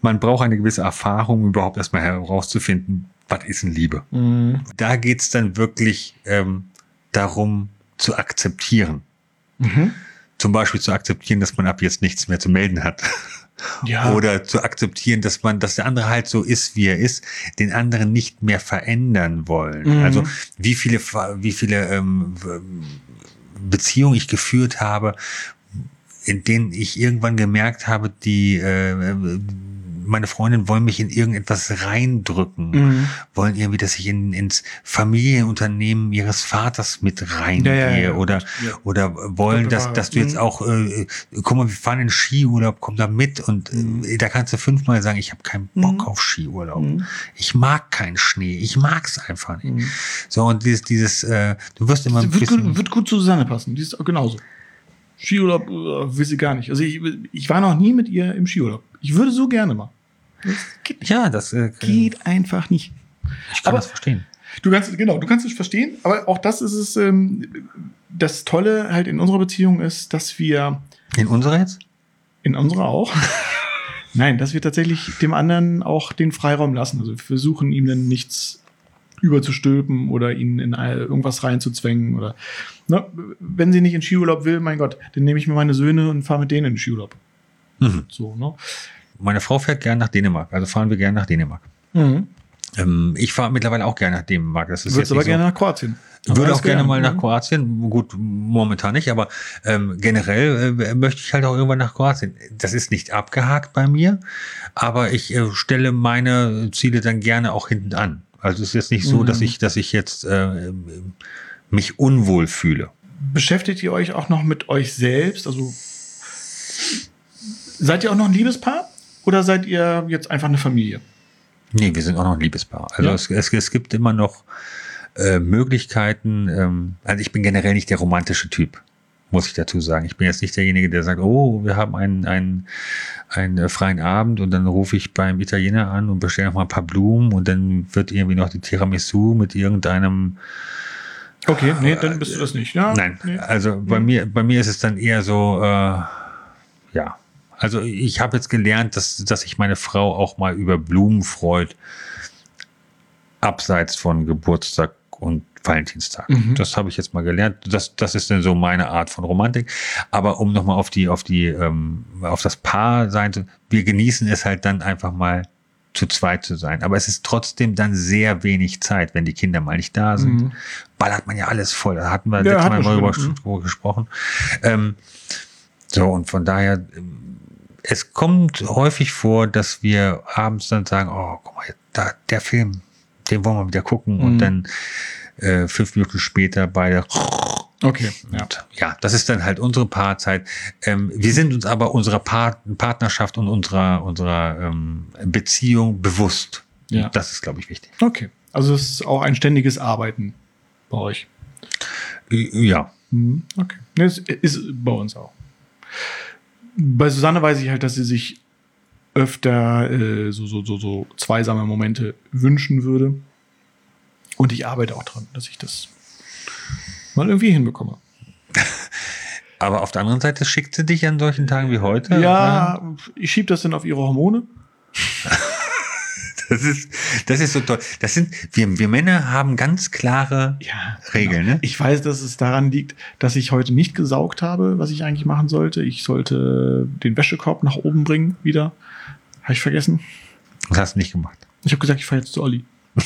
man braucht eine gewisse Erfahrung, um überhaupt erstmal herauszufinden, was ist denn Liebe. Mhm. Da geht's dann wirklich ähm, darum zu akzeptieren. Mhm. Zum Beispiel zu akzeptieren, dass man ab jetzt nichts mehr zu melden hat. [LAUGHS] Ja. Oder zu akzeptieren, dass man, dass der andere halt so ist, wie er ist, den anderen nicht mehr verändern wollen. Mhm. Also wie viele, wie viele ähm, Beziehungen ich geführt habe, in denen ich irgendwann gemerkt habe, die äh, meine Freundin wollen mich in irgendetwas reindrücken, Mhm. wollen irgendwie, dass ich in, ins Familienunternehmen ihres Vaters mit reingehe Ja, ja, ja. oder oder wollen, dass, dass du jetzt Mhm. auch, äh, guck mal, wir fahren in Skiurlaub, komm da mit und äh, da kannst du fünfmal sagen, ich habe keinen Bock Mhm. auf Skiurlaub. Mhm. Ich mag keinen Schnee, ich mag's einfach nicht. Mhm. So und dieses, dieses, äh, du wirst immer ein Wird bisschen, gut, wird gut zu Susanne passen. Die ist auch genauso. Skiurlaub äh, will sie gar nicht. Also ich, ich war noch nie mit ihr im Skiurlaub. Ich würde so gerne mal. Das geht, nicht. ja, das äh, geht einfach nicht. ich kann aber- das verstehen. Du kannst genau, du kannst es verstehen, aber auch das ist es. Ähm, das Tolle halt in unserer Beziehung ist, dass wir In unserer jetzt? in unserer auch. [LAUGHS] Nein, dass wir tatsächlich dem anderen auch den Freiraum lassen. Also wir versuchen ihm dann nichts überzustülpen oder ihn in irgendwas reinzuzwängen oder ne, wenn sie nicht in Skiurlaub will, mein Gott, dann nehme ich mir meine Söhne und fahre mit denen in den Skiurlaub. Mhm. So, ne? Meine Frau fährt gern nach Dänemark, also fahren wir gern nach Dänemark. Mhm. Ähm, ich fahre mittlerweile auch gerne nach Dänemark. Das ist Würdest jetzt aber gerne so. nach Kroatien. Würde auch gerne mal nach mhm. Kroatien. Gut, momentan nicht, aber ähm, generell äh, möchte ich halt auch irgendwann nach Kroatien. Das ist nicht abgehakt bei mir, aber ich äh, stelle meine Ziele dann gerne auch hinten an. Also es ist jetzt nicht so, Mhm. dass ich, dass ich jetzt äh, mich unwohl fühle. Beschäftigt ihr euch auch noch mit euch selbst? Also seid ihr auch noch ein Liebespaar oder seid ihr jetzt einfach eine Familie? Nee, wir sind auch noch ein Liebespaar. Also Ja. es, es, es gibt immer noch äh, Möglichkeiten. Ähm, also ich bin generell nicht der romantische Typ, muss ich dazu sagen. Ich bin jetzt nicht derjenige, der sagt, oh, wir haben einen, einen, einen äh, freien Abend und dann rufe ich beim Italiener an und bestelle noch mal ein paar Blumen und dann wird irgendwie noch die Tiramisu mit irgendeinem Okay, nee, dann bist du das nicht. Ja, Nein, Nee. also bei mir, bei mir ist es dann eher so, äh, ja. Also ich habe jetzt gelernt, dass, dass sich meine Frau auch mal über Blumen freut, abseits von Geburtstag und Valentinstag. Mhm. Das habe ich jetzt mal gelernt. Das, das ist dann so meine Art von Romantik. Aber um nochmal auf die, auf die, ähm, auf das Paar sein zu, wir genießen es halt dann einfach mal zu zweit zu sein. Aber es ist trotzdem dann sehr wenig Zeit, wenn die Kinder mal nicht da sind. Mhm. Ballert man ja alles voll. Da hatten wir Ja, letztes Mal drüber gesprochen. Ähm, so, und von daher, es kommt häufig vor, dass wir abends dann sagen, oh, guck mal, da, der Film, den wollen wir wieder gucken. Und Mhm. dann äh, fünf Minuten später beide Okay, ja. und ja, das ist dann halt unsere Paarzeit. Ähm, wir sind uns aber unserer Part Partnerschaft und unserer, unserer ähm, Beziehung bewusst. Ja. Das ist, glaube ich, wichtig. Okay. Also es ist auch ein ständiges Arbeiten bei euch. Ja. Mhm. Okay. Es ist bei uns auch. Bei Susanne weiß ich halt, dass sie sich öfter äh, so, so, so, so zweisame Momente wünschen würde. Und ich arbeite auch dran, dass ich das mal irgendwie hinbekomme. [LAUGHS] Aber auf der anderen Seite schickt sie dich an solchen Tagen wie heute. Ja, ich schiebe das dann auf ihre Hormone. [LAUGHS] Das ist, das ist so toll. Das sind, wir, wir Männer haben ganz klare Ja, Regeln, genau. ne? Ich weiß, dass es daran liegt, dass ich heute nicht gesaugt habe, was ich eigentlich machen sollte. Ich sollte den Wäschekorb nach oben bringen wieder. Habe ich vergessen. Das hast du nicht gemacht. Ich habe gesagt, ich fahre jetzt zu Olli. [LAUGHS]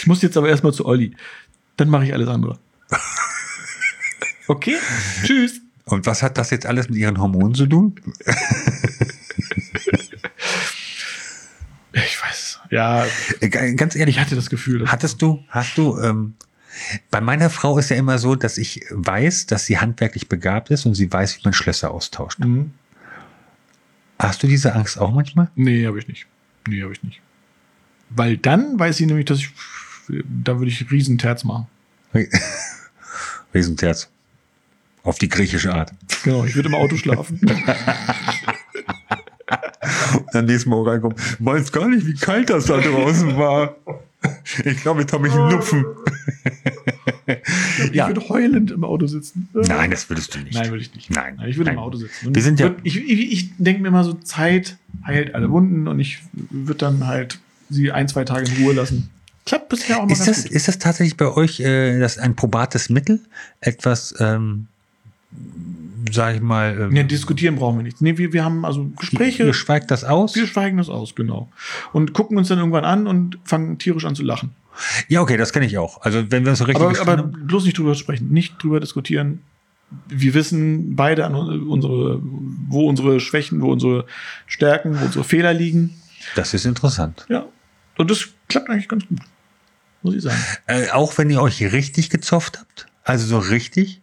ich muss jetzt aber erstmal zu Olli. Dann mache ich alles andere. [LAUGHS] Okay, tschüss. Und was hat das jetzt alles mit ihren Hormonen zu tun? [LAUGHS] Ja, Äh, Ganz ehrlich, ich hatte das Gefühl. dass- hattest du, hast du, ähm, bei meiner Frau ist ja immer so, dass ich weiß, dass sie handwerklich begabt ist und sie weiß, wie man Schlösser austauscht. Mhm. Hast du diese Angst auch manchmal? Nee, habe ich nicht. Nee, habe ich nicht. Weil dann weiß ich nämlich, dass ich, da würde ich Riesenterz machen. [LAUGHS] Riesenterz. Auf die griechische Art. Genau, ich würde im Auto schlafen. [LAUGHS] Dann nächstes Mal reinkommen. Weiß gar nicht, wie kalt das da draußen war. Ich glaube, jetzt habe ich einen Lupfen. Ich würde heulend im Auto sitzen. Nein, das würdest du nicht. Nein, würde ich nicht. Nein. ich würde im Nein. Auto sitzen. Und Wir sind ja- würd, ich ich, ich denke mir immer so, Zeit heilt alle Wunden und ich würde dann halt sie ein, zwei Tage in Ruhe lassen. Klappt bisher auch mal Ist das, gut. ist das tatsächlich bei euch äh, das ein probates Mittel? Etwas, ähm, sag ich mal, ähm, Ja, diskutieren brauchen wir nicht. Nee, wir, wir haben also Gespräche. ihr schweigt das aus? Wir schweigen das aus, genau. Und gucken uns dann irgendwann an und fangen tierisch an zu lachen. Ja, okay, das kenne ich auch. Also wenn wir uns so richtig Aber, aber bloß nicht drüber sprechen, nicht drüber diskutieren. Wir wissen beide an unsere, wo unsere Schwächen, wo unsere Stärken, wo unsere Fehler liegen. das ist interessant. Ja. Und das klappt eigentlich ganz gut. Muss ich sagen. Äh, auch wenn ihr euch richtig gezofft habt? Also so richtig?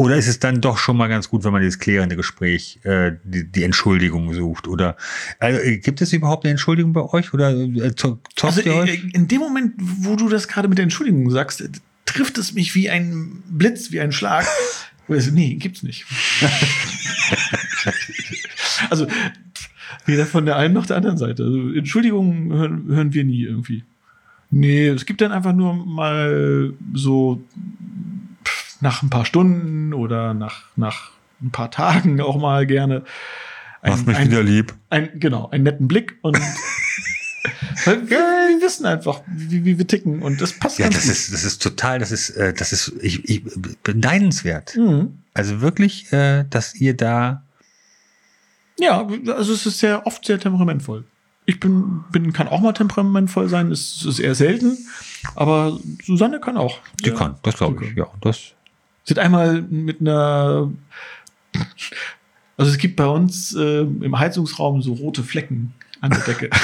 Oder ist es dann doch schon mal ganz gut, wenn man dieses klärende Gespräch, äh, die, die Entschuldigung sucht? Oder also, äh, gibt es überhaupt eine Entschuldigung bei euch? Oder äh, Also ihr äh, euch? in dem Moment, wo du das gerade mit der Entschuldigung sagst, äh, trifft es mich wie ein Blitz, wie ein Schlag. [LAUGHS] Also, nee, gibt's nicht. [LAUGHS] also weder von der einen noch der anderen Seite. Also, Entschuldigungen hören, hören wir nie irgendwie. Nee, es gibt dann einfach nur mal so nach ein paar Stunden oder nach, nach ein paar Tagen auch mal gerne. Machst mich ein, wieder lieb. ein, genau, einen netten Blick und [LAUGHS] wir, wir wissen einfach, wie, wie wir ticken und das passt Ja, das gut. ist, das ist total, das ist, äh, das ist ich, ich, beneidenswert. Mhm. Also wirklich, äh, dass ihr da Ja, also es ist sehr oft sehr temperamentvoll. Ich bin, bin kann auch mal temperamentvoll sein, es ist eher selten, aber Susanne kann auch. Die ja. kann, das glaube ich. Ja, das. Sie hat einmal mit einer also es gibt bei uns äh, im Heizungsraum so rote Flecken an der Decke. [LAUGHS]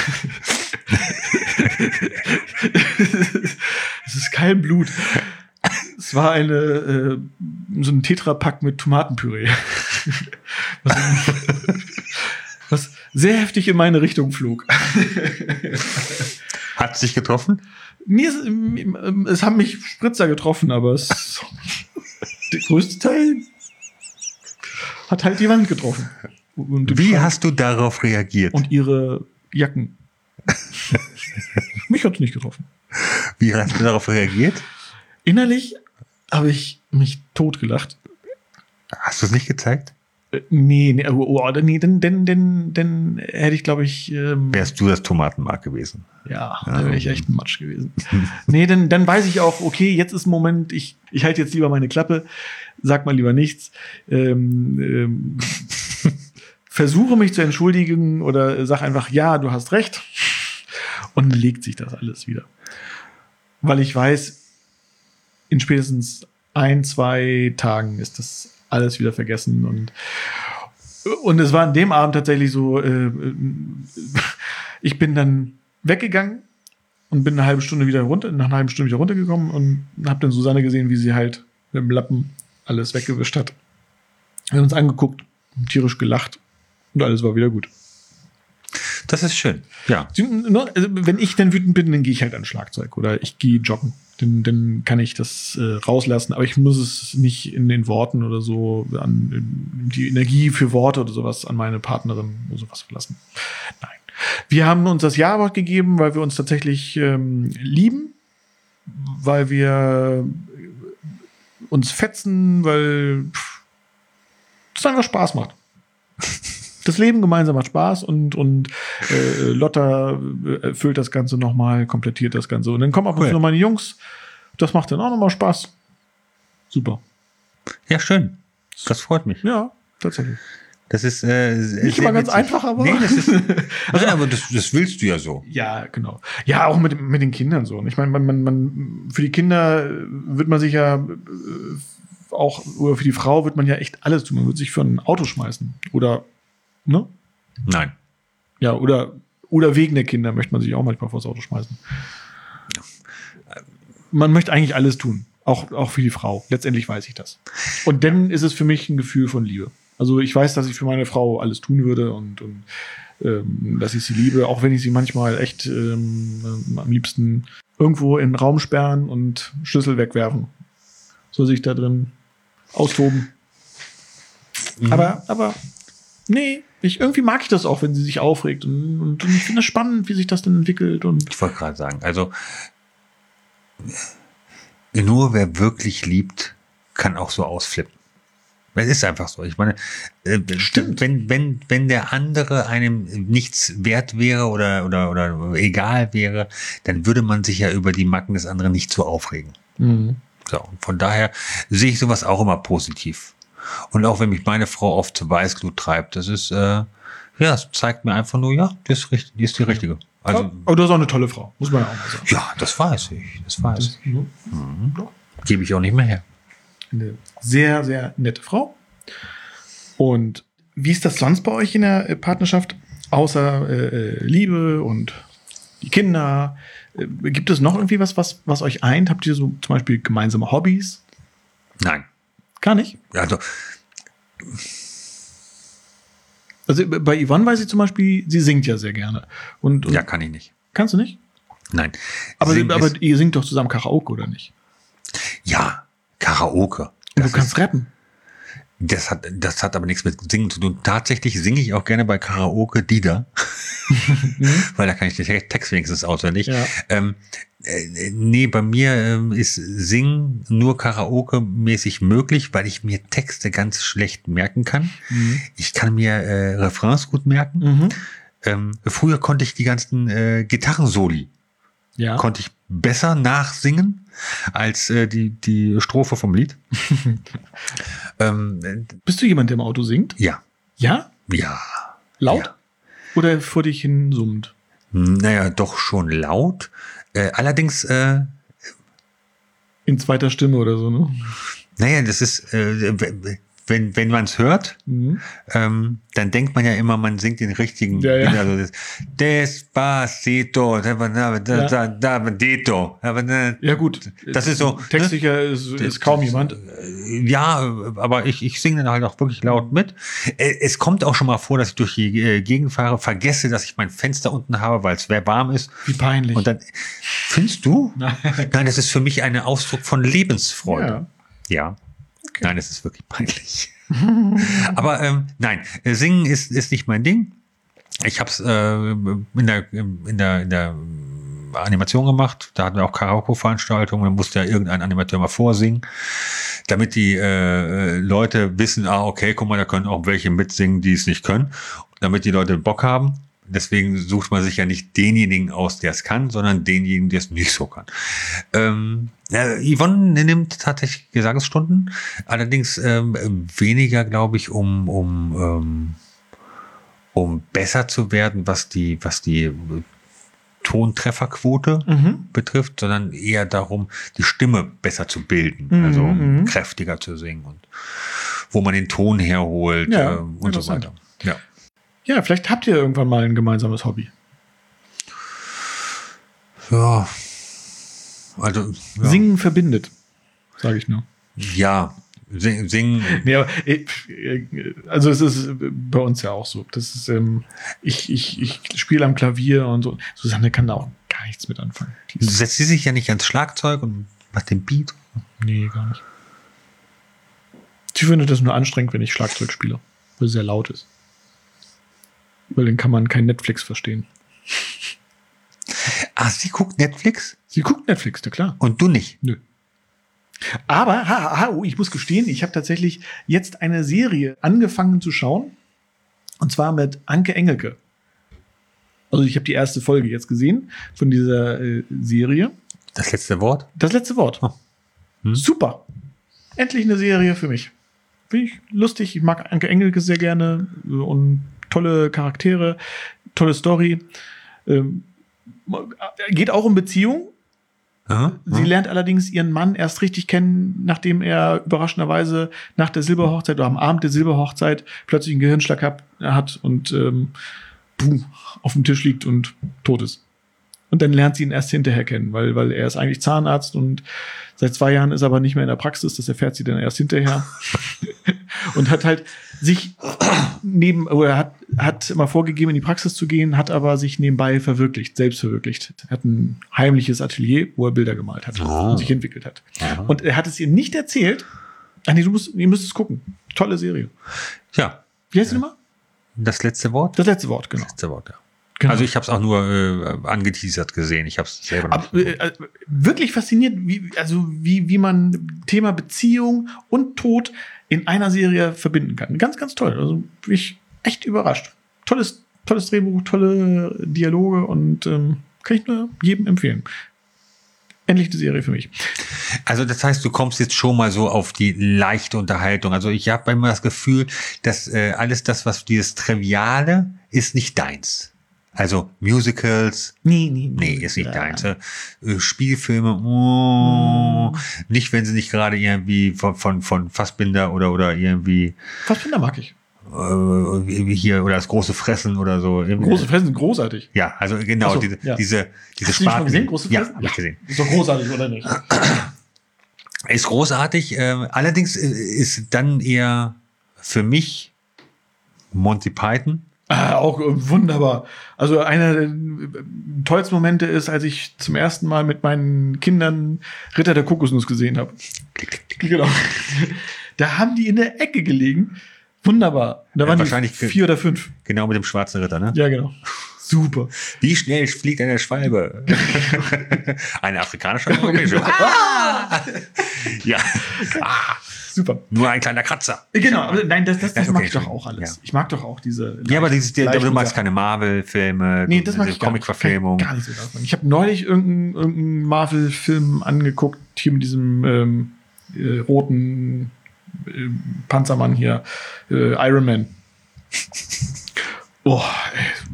Es ist kein Blut. Es war eine äh, so ein Tetrapack mit Tomatenpüree. Was, was sehr heftig in meine Richtung flog. Hat sich getroffen? Ähm, es haben mich Spritzer getroffen, aber es, der größte Teil hat halt die Wand getroffen. Wie Schrank hast du darauf reagiert? und ihre Jacken. [LAUGHS] mich hat es nicht getroffen. Wie hast du darauf reagiert? Innerlich habe ich mich totgelacht. Hast du es nicht gezeigt? Äh, Nee, nee, oh, oh, nee, denn, denn, denn, denn hätte ich, glaube ich, ähm, Wärst du das Tomatenmark gewesen? ja, da wäre ich echt ein Matsch gewesen. [LAUGHS] nee, dann, dann weiß ich auch, okay, jetzt ist ein Moment, ich, ich halte jetzt lieber meine Klappe, sag mal lieber nichts, ähm, ähm, [LAUGHS] versuche mich zu entschuldigen oder sag einfach, ja, du hast recht. Und dann legt sich das alles wieder. Weil ich weiß, in spätestens ein, zwei Tagen ist das alles wieder vergessen und und es war an dem Abend tatsächlich so, äh, [LAUGHS] ich bin dann weggegangen und bin eine halbe Stunde wieder runter, nach einer halben Stunde wieder runtergekommen und habe dann Susanne gesehen, wie sie halt mit dem Lappen alles weggewischt hat. Wir haben uns angeguckt, tierisch gelacht und alles war wieder gut. Das ist schön. Ja. Nur, also wenn ich dann wütend bin, dann gehe ich halt ans Schlagzeug oder ich gehe joggen. Dann, dann kann ich das äh, rauslassen, aber ich muss es nicht in den Worten oder so an die Energie für Worte oder sowas an meine Partnerin oder sowas verlassen. Nein. Wir haben uns das Ja-Wort gegeben, weil wir uns tatsächlich ähm, lieben, weil wir uns fetzen, weil es einfach Spaß macht. Das Leben gemeinsam macht Spaß und, und äh, Lotta äh, erfüllt das Ganze nochmal, komplettiert das Ganze. Und dann kommen auch Cool. noch meine Jungs. Das macht dann auch nochmal Spaß. Super. Ja, schön. Das freut mich. Ja, tatsächlich. Das ist äh, Nicht immer ganz witzig. einfach, aber- Nee, das ist, Nein, [LAUGHS] aber das, das willst du ja so. Ja, genau. Ja, auch mit, mit den Kindern so. Und Ich meine, man, man, man, für die Kinder wird man sich ja äh, auch, oder für die Frau wird man ja echt alles tun. Man wird sich für ein Auto schmeißen. Oder, ne? Nein. Ja, oder Oder wegen der Kinder möchte man sich auch manchmal vors Auto schmeißen. Man möchte eigentlich alles tun. Auch, auch für die Frau. Letztendlich weiß ich das. Und dann ist es für mich ein Gefühl von Liebe. Also ich weiß, dass ich für meine Frau alles tun würde und, und ähm, dass ich sie liebe, auch wenn ich sie manchmal echt ähm, am liebsten irgendwo in den Raum sperren und Schlüssel wegwerfen. Soll sich da drin austoben. Mhm. Aber, aber, nee, ich, irgendwie mag ich das auch, wenn sie sich aufregt. Und, und, und ich finde es spannend, wie sich das dann entwickelt. Und Ich wollte gerade sagen, also nur wer wirklich liebt, kann auch so ausflippen. Es ist einfach so. Ich meine, äh, Stimmt. wenn, wenn, wenn der andere einem nichts wert wäre oder, oder, oder egal wäre, dann würde man sich ja über die Macken des anderen nicht so aufregen. So, und von daher sehe ich sowas auch immer positiv. Und auch wenn mich meine Frau oft zu Weißglut treibt, das ist, äh, ja, es zeigt mir einfach nur, ja, die ist, richtig, die, ist die richtige. Also, aber du hast auch eine tolle Frau, muss man ja auch mal sagen. ja, das weiß ich, das weiß ich. Mhm. Gebe ich auch nicht mehr her. Eine sehr, sehr nette Frau. Und wie ist das sonst bei euch in der äh, Partnerschaft? Außer äh, äh, Liebe und die Kinder. Äh, gibt es noch irgendwie was, was, was euch eint? Habt ihr so zum Beispiel gemeinsame Hobbys? Nein. Gar nicht. Also, Also bei Yvonne weiß ich zum Beispiel, sie singt ja sehr gerne. Und, und ja, kann ich nicht. kannst du nicht? Nein. Aber, Singen aber ihr singt doch zusammen Karaoke, oder nicht? ja, Karaoke. Und du kannst ist, rappen. das, hat, das hat aber nichts mit Singen zu tun. Tatsächlich singe ich auch gerne bei Karaoke Lieder, [LAUGHS] weil da kann ich den Text wenigstens auswendig. Ja. Ähm, äh, nee, bei mir ähm, ist Singen nur Karaoke-mäßig möglich, weil ich mir Texte ganz schlecht merken kann. Ich kann mir äh, Refrains gut merken. Mhm. Ähm, früher konnte ich die ganzen äh, Gitarrensoli Ja. konnte ich besser nachsingen als äh, die, die Strophe vom Lied. [LAUGHS] ähm, äh, Bist du jemand, der im Auto singt? ja, Ja? ja. Laut? Ja. Oder vor dich hin summt? Naja, doch schon laut. Äh, allerdings, äh, In zweiter Stimme oder so, ne? naja, das ist, äh, wenn, wenn man es hört, Mhm. ähm, dann denkt man ja immer, man singt den richtigen. Ja, ja. Also das Despacito, da, da, da, Dito. Äh, Ja, gut. Das ist so, Textsicher ist, ist kaum jemand. Ja, aber ich, ich singe dann halt auch wirklich laut mit. Äh, Es kommt auch schon mal vor, dass ich durch die äh, Gegend fahre, vergesse, dass ich mein Fenster unten habe, weil es warm ist. Wie peinlich. Und dann, findest du? Nein. [LAUGHS] Nein, das ist für mich ein Ausdruck von Lebensfreude. Ja. Ja. Nein, es ist wirklich peinlich. [LAUGHS] aber ähm, nein, äh, singen ist, ist nicht mein Ding. Ich habe es äh, in, der, in, der, in der Animation gemacht. Da hatten wir auch Karaoke-Veranstaltungen. Da musste ja irgendein Animateur mal vorsingen, damit die äh, Leute wissen, ah, okay, guck mal, da können auch welche mitsingen, die es nicht können. Damit die Leute Bock haben. Deswegen sucht man sich ja nicht denjenigen aus, der es kann, sondern denjenigen, der es nicht so kann. Ähm, ja, Yvonne nimmt tatsächlich Gesangsstunden, allerdings ähm, weniger, glaube ich, um, um, ähm, um besser zu werden, was die, was die äh, Tontrefferquote Mhm. betrifft, sondern eher darum, die Stimme besser zu bilden, Mhm, also mhm. kräftiger zu singen und wo man den Ton herholt Ja, äh, und so weiter. Ja. Ja, vielleicht habt ihr irgendwann mal ein gemeinsames Hobby. Ja. Also, ja. Singen verbindet, sage ich nur. Ja, sing, singen. Nee, aber, äh, äh, also es ist bei uns ja auch so. Das ist, ähm, ich, ich, ich spiele am Klavier und so. Susanne kann da auch gar nichts mit anfangen. Setzt sie sich ja nicht ans Schlagzeug und macht den Beat. nee, gar nicht. Sie findet das nur anstrengend, wenn ich Schlagzeug spiele, weil es sehr laut ist. Weil dann kann man kein Netflix verstehen. [LAUGHS] Ah, sie guckt Netflix Sie guckt Netflix, na klar. und du nicht. Nö. Aber, ha, ha, oh, ich muss gestehen, ich habe tatsächlich jetzt eine Serie angefangen zu schauen. Und zwar mit Anke Engelke. Also ich habe die erste Folge jetzt gesehen von dieser äh, Serie. Das letzte Wort? Das letzte Wort. Oh. Hm. Super. Endlich eine Serie für mich. Finde ich lustig. Ich mag Anke Engelke sehr gerne und tolle Charaktere, tolle Story. Ähm, geht auch um Beziehung. Aha, Sie lernt allerdings ihren Mann erst richtig kennen, nachdem er überraschenderweise nach der Silberhochzeit oder am Abend der Silberhochzeit plötzlich einen Gehirnschlag hab, hat und ähm, boom, auf dem Tisch liegt und tot ist. Und dann lernt sie ihn erst hinterher kennen, weil, weil er ist eigentlich Zahnarzt und seit zwei Jahren ist er aber nicht mehr in der Praxis, das erfährt sie dann erst hinterher. [LAUGHS] und hat halt sich neben, oder hat, hat immer vorgegeben, in die Praxis zu gehen, hat aber sich nebenbei verwirklicht, selbst verwirklicht. Er hat ein heimliches Atelier, wo er Bilder gemalt hat Ah. und sich entwickelt hat. Aha. Und er hat es ihr nicht erzählt. Ach nee, du musst, ihr müsst es gucken. Tolle Serie. Ja, Wie heißt die nochmal? das letzte Wort? Das letzte Wort, genau. letzte Wort, ja. genau. Also ich habe es auch nur äh, angeteasert gesehen. Ich habe es selber Aber, nicht. äh, äh, wirklich faszinierend, wie, also wie, wie man Thema Beziehung und Tod in einer Serie verbinden kann. Ganz, ganz toll. Also bin ich echt überrascht. Tolles, tolles Drehbuch, tolle Dialoge und ähm, kann ich nur jedem empfehlen. Endlich die Serie für mich. Also das heißt, du kommst jetzt schon mal so auf die leichte Unterhaltung. Also ich habe immer das Gefühl, dass äh, alles das, was dieses Triviale, ist nicht deins. Also Musicals, Nee, nee, nee, ist nicht Ja. deins. Äh, Spielfilme, oh, nicht wenn sie nicht gerade irgendwie von, von, von Fassbinder oder, oder irgendwie Fassbinder mag ich. äh, wie hier oder das große Fressen oder so. Große Fressen sind großartig. Ja, also genau, so, diese, ja. diese, diese Hast du Sparten- gesehen, große Ja, Fressen? habe ich gesehen. Ist doch großartig, oder nicht? [CLEARS THROAT] Ist großartig. Äh, allerdings ist dann eher für mich Monty Python. Ah, auch äh, wunderbar. Also einer der äh, tollsten Momente ist, als ich zum ersten Mal mit meinen Kindern Ritter der Kokosnuss gesehen habe. Genau. [LAUGHS] Da haben die in der Ecke gelegen. Wunderbar. Da Ja, waren wahrscheinlich die vier oder fünf. Genau mit dem schwarzen Ritter, ne? Ja, genau. Super. Wie schnell fliegt eine Schwalbe? [LAUGHS] eine afrikanische europäische? Ah! [LAUGHS] ja. Ah, Super. nur ein kleiner Kratzer. Genau, aber nein, das, das, das Ja, mag okay, ich doch auch alles. Ja. Ich mag doch auch diese. Ja, aber dieses, der, du magst keine Marvel-Filme, Nee, das mag ich gar nicht. Comic-Verfilmung. Gar nicht so davon. Ich habe neulich irgendeinen irgendeinen Marvel-Film angeguckt, hier mit diesem ähm, äh, roten äh, Panzermann hier, äh, Iron Man. [LAUGHS] Oh,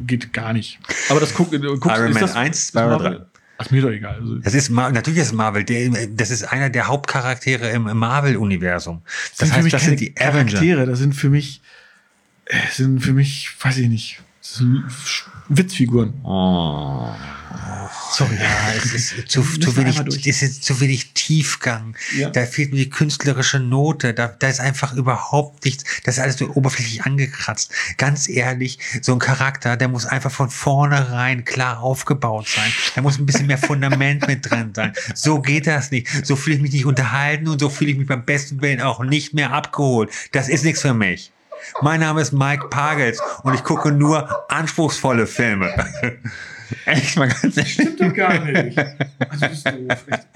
geht gar nicht. Aber das guck, guckst, Iron ist Man das, 1, ist 2 oder Marvel? 3? Ach, ist mir doch egal. Also, Das ist Mar natürlich ist Marvel, der, das ist einer der Hauptcharaktere im Marvel-Universum. Das für heißt, das sind die Avenger. Charaktere, das sind für mich, äh, sind für mich, weiß ich nicht, das sind Witzfiguren. Oh. Sorry. Ja, [LAUGHS] es ist zu, zu, wenig, es ist zu wenig Tiefgang. Ja. Da fehlt mir die künstlerische Note. Da, da ist einfach überhaupt nichts. Das ist alles so oberflächlich angekratzt. Ganz ehrlich, so ein Charakter, der muss einfach von vornherein klar aufgebaut sein. Da muss ein bisschen mehr Fundament mit drin sein. So geht das nicht. So fühle ich mich nicht unterhalten und so fühle ich mich beim besten Willen auch nicht mehr abgeholt. Das ist nichts für mich. Mein Name ist Mike Pagels und ich gucke nur anspruchsvolle Filme. [LAUGHS] Echt mal ganz ehrlich. Stimmt doch gar nicht. [LAUGHS] Also, bist. Echt.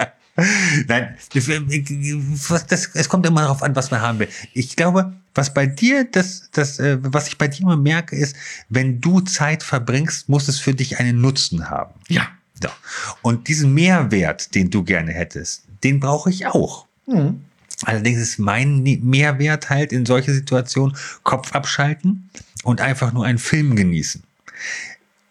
Nein, das, das, es kommt immer darauf an, was man haben will. Ich glaube, was bei dir, das, das, äh, was ich bei dir immer merke, ist, wenn du Zeit verbringst, muss es für dich einen Nutzen haben. Ja. So. Und diesen Mehrwert, den du gerne hättest, den brauche ich auch. Mhm. Allerdings ist mein Ne- Mehrwert halt in solche Situationen Kopf abschalten und einfach nur einen Film genießen.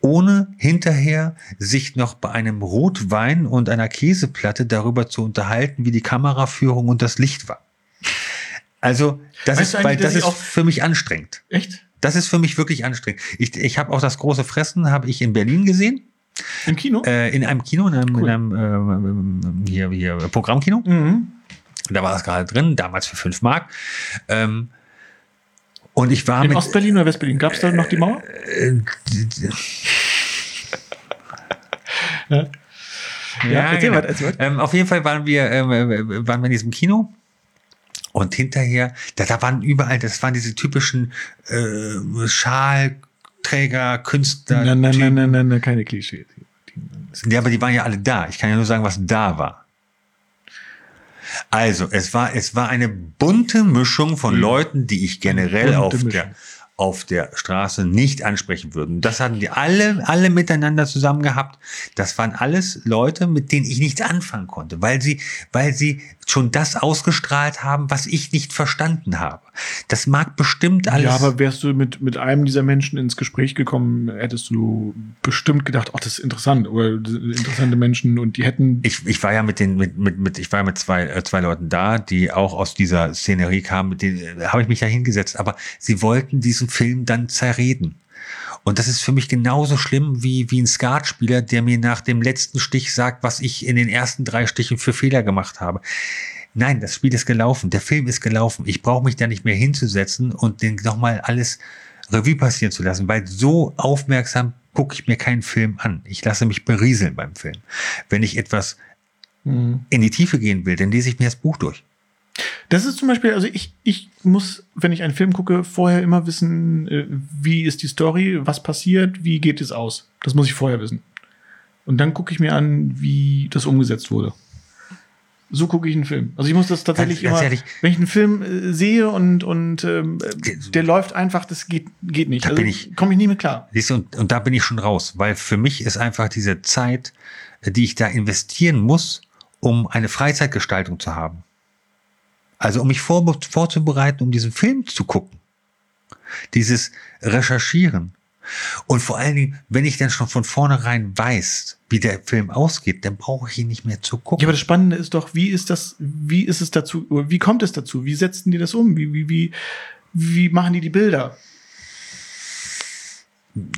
Ohne hinterher sich noch bei einem Rotwein und einer Käseplatte darüber zu unterhalten, wie die Kameraführung und das Licht war. Also, das Weißt ist, weil das ist für mich anstrengend. Echt? Das ist für mich wirklich anstrengend. Ich, ich habe auch das große Fressen, habe ich in Berlin gesehen, Im Kino? äh, in einem Kino, in einem, Cool. in einem ähm, hier, hier Programmkino. Mhm. Da war das gerade drin, damals für 5 Mark. Ähm, und ich war In mit. Ostberlin oder Westberlin? Gab es da noch die Mauer? Äh, Ja. ja, erzähl genau. weiter. Ähm, auf jeden Fall waren wir, ähm, äh, waren wir in diesem Kino. Und hinterher, da, da waren überall, das waren diese typischen äh, Schalträger, Künstler. Nein, nein, nein, nein, nein, keine Klischee. Ja, aber die waren ja alle da. Ich kann ja nur sagen, was da war. Also, es war, es war eine bunte Mischung von Leuten, die ich generell bunte auf Mischung. der, auf der Straße nicht ansprechen würde. Das hatten die alle, alle miteinander zusammen gehabt. Das waren alles Leute, mit denen ich nichts anfangen konnte, weil sie, weil sie schon das ausgestrahlt haben, was ich nicht verstanden habe. Das mag bestimmt alles. Ja, aber wärst du mit, mit einem dieser Menschen ins Gespräch gekommen, hättest du bestimmt gedacht, ach, das ist interessant. Oder interessante Menschen und die hätten. ich, ich war ja mit den mit mit mit ich war mit zwei äh, zwei Leuten da, die auch aus dieser Szenerie kamen, mit denen äh, habe ich mich ja hingesetzt, aber sie wollten diesen Film dann zerreden. Und das ist für mich genauso schlimm wie, wie ein Skatspieler, der mir nach dem letzten Stich sagt, was ich in den ersten drei Stichen für Fehler gemacht habe. Nein, das Spiel ist gelaufen, der Film ist gelaufen. Ich brauche mich da nicht mehr hinzusetzen und den nochmal alles Revue passieren zu lassen, weil so aufmerksam gucke ich mir keinen Film an. Ich lasse mich berieseln beim Film. Wenn ich etwas Mhm. in die Tiefe gehen will, dann lese ich mir das Buch durch. Das ist zum Beispiel, also ich, ich muss, wenn ich einen Film gucke, vorher immer wissen, äh, wie ist die Story, was passiert, wie geht es aus. Das muss ich vorher wissen. Und dann gucke ich mir an, wie das umgesetzt wurde. So gucke ich einen Film. Also ich muss das tatsächlich Ganz- ganz immer, wenn ich einen Film äh, sehe und, und ähm, äh, der läuft einfach, das geht, geht nicht. Da Also bin ich- komme ich nie mit klar. Siehst du, und, und da bin ich schon raus, weil für mich ist einfach diese Zeit, äh, die ich da investieren muss, um eine Freizeitgestaltung zu haben. Also um mich vor, vorzubereiten, um diesen Film zu gucken. Dieses Recherchieren. Und vor allen Dingen, wenn ich dann schon von vornherein weiß, wie der Film ausgeht, dann brauche ich ihn nicht mehr zu Ja, gucken. aber das Spannende ist doch, wie ist das, wie ist es dazu, wie kommt es dazu? Wie setzen die das um? Wie, wie, wie, wie machen die die Bilder?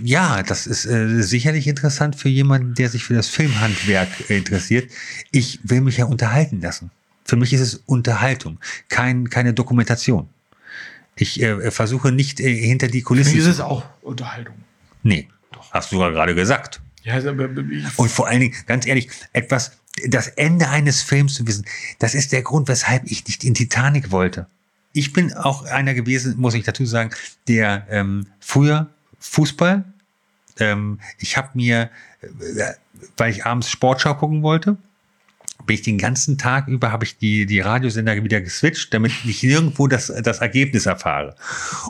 Ja, das ist äh, sicherlich interessant für jemanden, der sich für das Filmhandwerk interessiert. Ich will mich ja unterhalten lassen. Für mich ist es Unterhaltung, kein, keine Dokumentation. Ich äh, versuche nicht äh, hinter die Für Kulissen mich ist es auch Unterhaltung. Nee, hast du ja gerade gesagt. Ja, also, aber Und vor allen Dingen, ganz ehrlich, etwas, das Ende eines Films zu wissen, das ist der Grund, weshalb ich nicht in Titanic wollte. Ich bin auch einer gewesen, muss ich dazu sagen, der ähm, früher Fußball, ähm, ich habe mir, äh, weil ich abends Sportschau gucken wollte, bin ich den ganzen Tag über, habe ich die, die Radiosender wieder geswitcht, damit ich nirgendwo das, das Ergebnis erfahre.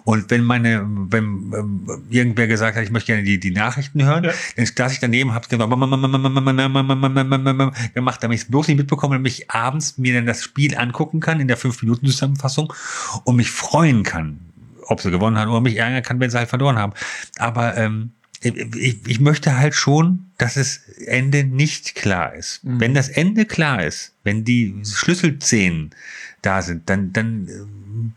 Und wenn meine, wenn ähm, irgendwer gesagt hat, ich möchte gerne die, die Nachrichten hören, Ja. dann saß ich daneben, habe gemacht, damit ich es bloß nicht mitbekomme, damit ich abends mir dann das Spiel angucken kann in der 5-Minuten-Zusammenfassung und mich freuen kann, ob sie gewonnen haben oder mich ärgern kann, wenn sie halt verloren haben. Aber ähm, ich, ich möchte halt schon, dass das Ende nicht klar ist. Mhm. Wenn das Ende klar ist, wenn die Schlüsselszenen da sind, dann, dann ähm,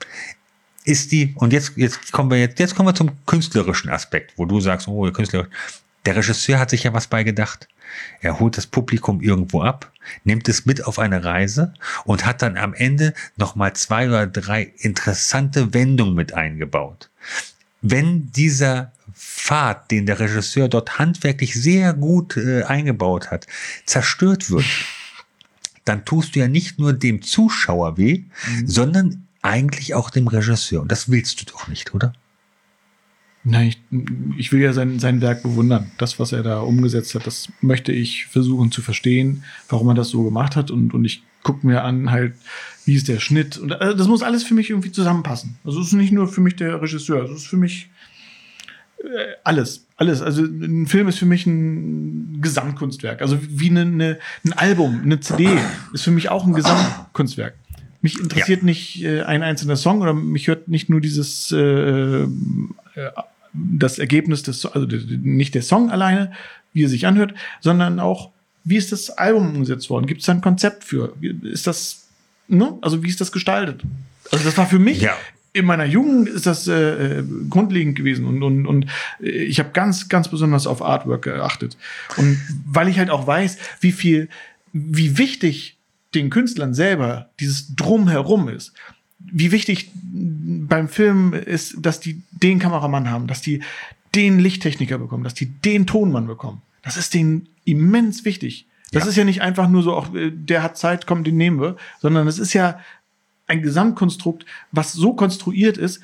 ist die, und jetzt, jetzt kommen wir jetzt, jetzt kommen wir zum künstlerischen Aspekt, wo du sagst, oh, der Künstler, der Regisseur hat sich ja was bei gedacht. Er holt das Publikum irgendwo ab, nimmt es mit auf eine Reise und hat dann am Ende nochmal zwei oder drei interessante Wendungen mit eingebaut. Wenn dieser Pfad, den der Regisseur dort handwerklich sehr gut äh, eingebaut hat, zerstört wird, [LAUGHS] dann tust du ja nicht nur dem Zuschauer weh, sondern eigentlich auch dem Regisseur. Und das willst du doch nicht, oder? nein, ich, ich will ja sein, sein Werk bewundern. Das, was er da umgesetzt hat, das möchte ich versuchen zu verstehen, warum er das so gemacht hat. Und, und ich gucke mir an, halt, wie ist der Schnitt. Und äh, das muss alles für mich irgendwie zusammenpassen. Also es ist nicht nur für mich der Regisseur, es ist für mich alles. Alles. Also ein Film ist für mich ein Gesamtkunstwerk. Also wie eine, eine, ein Album, eine CD ist für mich auch ein Gesamtkunstwerk. Mich interessiert nicht äh, ein einzelner Song oder mich hört nicht nur dieses äh, äh, das Ergebnis des, also nicht der Song alleine, wie er sich anhört, sondern auch, wie ist das Album umgesetzt worden? Gibt es da ein Konzept für? Ist das, ne? Also wie ist das gestaltet? Also das war für mich Ja. In meiner Jugend ist das äh, äh, grundlegend gewesen und und und äh, ich habe ganz ganz besonders auf Artwork geachtet und weil ich halt auch weiß, wie viel wie wichtig den Künstlern selber dieses drumherum ist. Wie wichtig beim Film ist, dass die den Kameramann haben, dass die den Lichttechniker bekommen, dass die den Tonmann bekommen. Das ist denen immens wichtig. Das Ja. ist ja nicht einfach nur so, auch, äh, der hat Zeit, komm, den nehmen wir, sondern es ist ja ein Gesamtkonstrukt, was so konstruiert ist,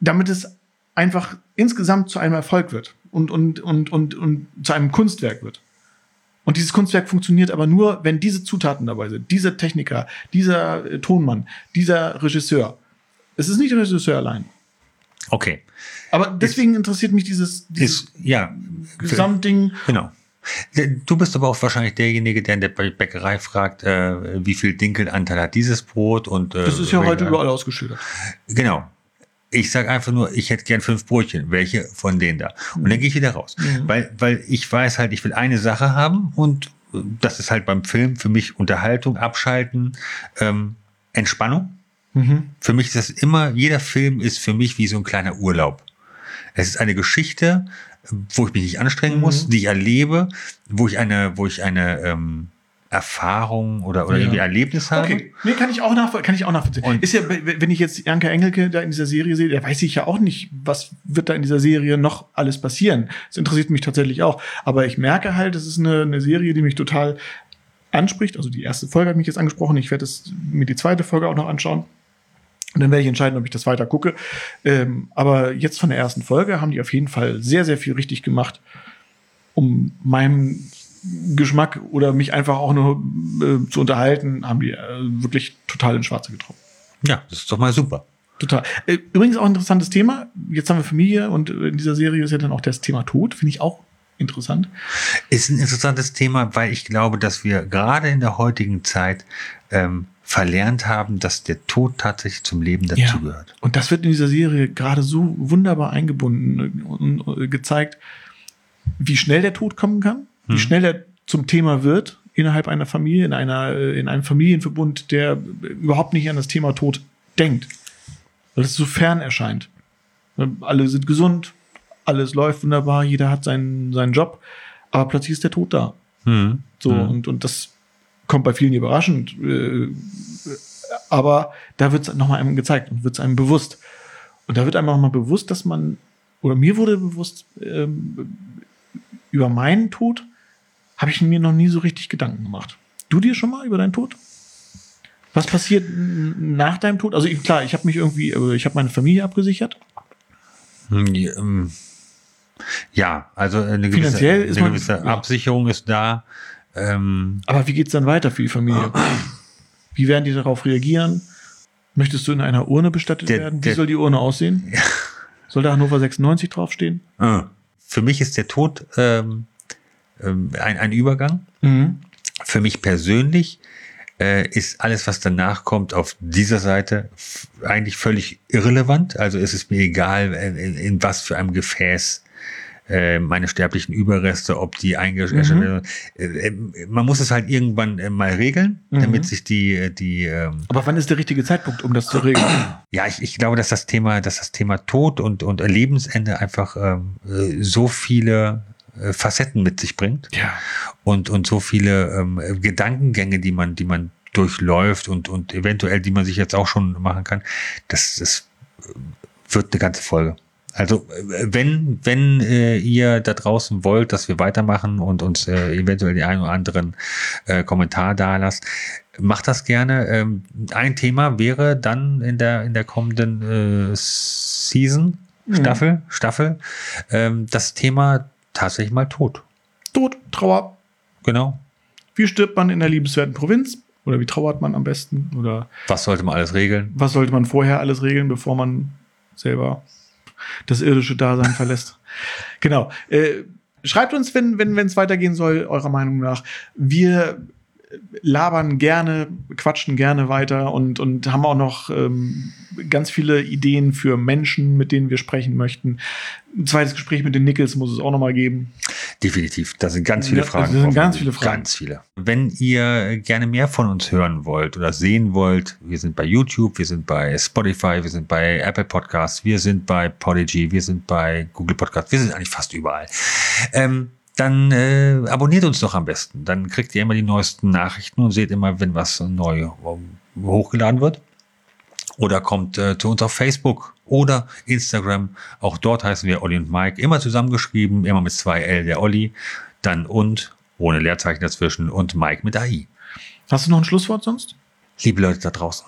damit es einfach insgesamt zu einem Erfolg wird und, und, und, und, und zu einem Kunstwerk wird. Und dieses Kunstwerk funktioniert aber nur, wenn diese Zutaten dabei sind. Dieser Techniker, dieser äh, Tonmann, dieser Regisseur. Es ist nicht der Regisseur allein. Okay. Aber deswegen interessiert mich dieses, dieses Ist, ja. Gesamtding. Genau. Du bist aber auch wahrscheinlich derjenige, der in der Bäckerei fragt, äh, wie viel Dinkelanteil hat dieses Brot und äh, Das ist ja heute überall ausgeschildert. Genau. Ich sage einfach nur, ich hätte gern fünf Brötchen. Welche von denen da? Und dann gehe ich wieder raus. Weil, weil ich weiß halt, ich will eine Sache haben und äh, das ist halt beim Film für mich Unterhaltung, Abschalten, ähm, Entspannung. Mhm. Für mich ist das immer, jeder Film ist für mich wie so ein kleiner Urlaub. Es ist eine Geschichte, wo ich mich nicht anstrengen muss, Mhm. die ich erlebe, wo ich eine, wo ich eine ähm, Erfahrung oder, oder Ja. irgendwie Erlebnis habe. Okay, nee, kann ich auch, nach, kann ich auch nachvollziehen. Und- ist ja, wenn ich jetzt Janka Engelke da in dieser Serie sehe, da weiß ich ja auch nicht, was wird da in dieser Serie noch alles passieren. Das interessiert mich tatsächlich auch. Aber ich merke halt, es ist eine, eine Serie, die mich total anspricht. Also die erste Folge hat mich jetzt angesprochen. Ich werde es- mir die zweite Folge auch noch anschauen. Und dann werde ich entscheiden, ob ich das weiter gucke. Ähm, aber jetzt von der ersten Folge haben die auf jeden Fall sehr, sehr viel richtig gemacht, um meinem Geschmack oder mich einfach auch nur äh, zu unterhalten, haben die äh, wirklich total ins Schwarze getroffen. Ja, das ist doch mal super. Total. Äh, Übrigens auch ein interessantes Thema. Jetzt haben wir Familie und äh, in dieser Serie ist ja dann auch das Thema Tod. Finde ich auch interessant. Ist ein interessantes Thema, weil ich glaube, dass wir gerade in der heutigen Zeit ähm, verlernt haben, dass der Tod tatsächlich zum Leben dazugehört. Und das wird in dieser Serie gerade so wunderbar eingebunden und, äh, gezeigt, wie schnell der Tod kommen kann, wie Mhm. schnell er zum Thema wird innerhalb einer Familie, in einer, äh, in einem Familienverbund, der überhaupt nicht an das Thema Tod denkt. Weil es so fern erscheint. Alle sind gesund, alles läuft wunderbar, jeder hat seinen, seinen Job, aber plötzlich ist der Tod da. Hm. So, Hm. und, und das kommt bei vielen überraschend. Äh, aber da wird es nochmal einem gezeigt und wird es einem bewusst. Und da wird einem auch mal bewusst, dass man, oder mir wurde bewusst, ähm, über meinen Tod habe ich mir noch nie so richtig Gedanken gemacht. Du dir schon mal über deinen Tod? Was passiert nach deinem Tod? Also ich, klar, ich habe mich irgendwie, äh, ich habe meine Familie abgesichert. Hm, ja, ähm, Ja, also eine gewisse, eine gewisse. Absicherung ist da. Ähm, Aber wie geht's dann weiter für die Familie? Wie werden die darauf reagieren? Möchtest du in einer Urne bestattet Der- werden? Wie der- soll die Urne aussehen? Soll da Hannover 96 draufstehen? äh, für mich ist der Tod ähm, ähm, ein, ein Übergang. Für mich persönlich äh, ist alles, was danach kommt, auf dieser Seite eigentlich völlig irrelevant. Also es ist mir egal, äh, in, in was für einem Gefäß äh, meine sterblichen Überreste, ob die eingeschätzt Mhm. äh, äh, Man muss es halt irgendwann äh, mal regeln, Mhm. damit sich die, die ähm, Aber wann ist der richtige Zeitpunkt, um das zu regeln? [CLEARS THROAT] ja, ich, ich glaube, dass das Thema, dass das Thema Tod und, und Lebensende einfach ähm, äh, so viele Facetten mit sich bringt ja. und, und so viele ähm, Gedankengänge, die man, die man durchläuft und, und eventuell, die man sich jetzt auch schon machen kann, das, das wird eine ganze Folge. Also wenn, wenn äh, ihr da draußen wollt, dass wir weitermachen und uns äh, eventuell die einen oder anderen äh, Kommentar da lasst, macht das gerne. Ähm, ein Thema wäre dann in der, in der kommenden äh, Season, Mhm. Staffel, Staffel, ähm, das Thema tatsächlich mal Tod. Tod, Trauer. Genau. Wie stirbt man in der liebenswerten Provinz? Oder wie trauert man am besten? Oder Was sollte man alles regeln? was sollte man vorher alles regeln, bevor man selber das irdische Dasein verlässt? Genau. Äh, schreibt uns, wenn wenn wenn es weitergehen soll, eurer Meinung nach. Wir labern gerne, quatschen gerne weiter und, und haben auch noch ähm, ganz viele Ideen für Menschen, mit denen wir sprechen möchten. Ein zweites Gespräch mit den Nickels muss es auch noch mal geben. Definitiv. Da sind ganz viele Fragen. da sind ganz viele Fragen. Ganz viele. Wenn ihr gerne mehr von uns hören wollt oder sehen wollt, wir sind bei YouTube, wir sind bei Spotify, wir sind bei Apple Podcasts, wir sind bei Podigy, wir sind bei Google Podcasts, wir sind eigentlich fast überall. Ähm, dann äh, abonniert uns doch am besten. Dann kriegt ihr immer die neuesten Nachrichten und seht immer, wenn was neu äh, hochgeladen wird. Oder kommt äh, zu uns auf Facebook oder Instagram. Auch dort heißen wir Olli und Mike. Immer zusammengeschrieben, immer mit zwei L der Olli. Dann und, ohne Leerzeichen dazwischen, und Mike mit AI. Hast du noch ein Schlusswort sonst? Liebe Leute da draußen,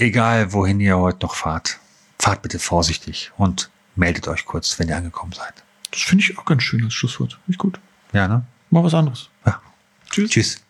egal wohin ihr heute noch fahrt, fahrt bitte vorsichtig und meldet euch kurz, wenn ihr angekommen seid. Das finde ich auch ganz schön, das Schlusswort. Finde ich gut. Ja, ne? Mal was anderes. Ja. Tschüss. Tschüss.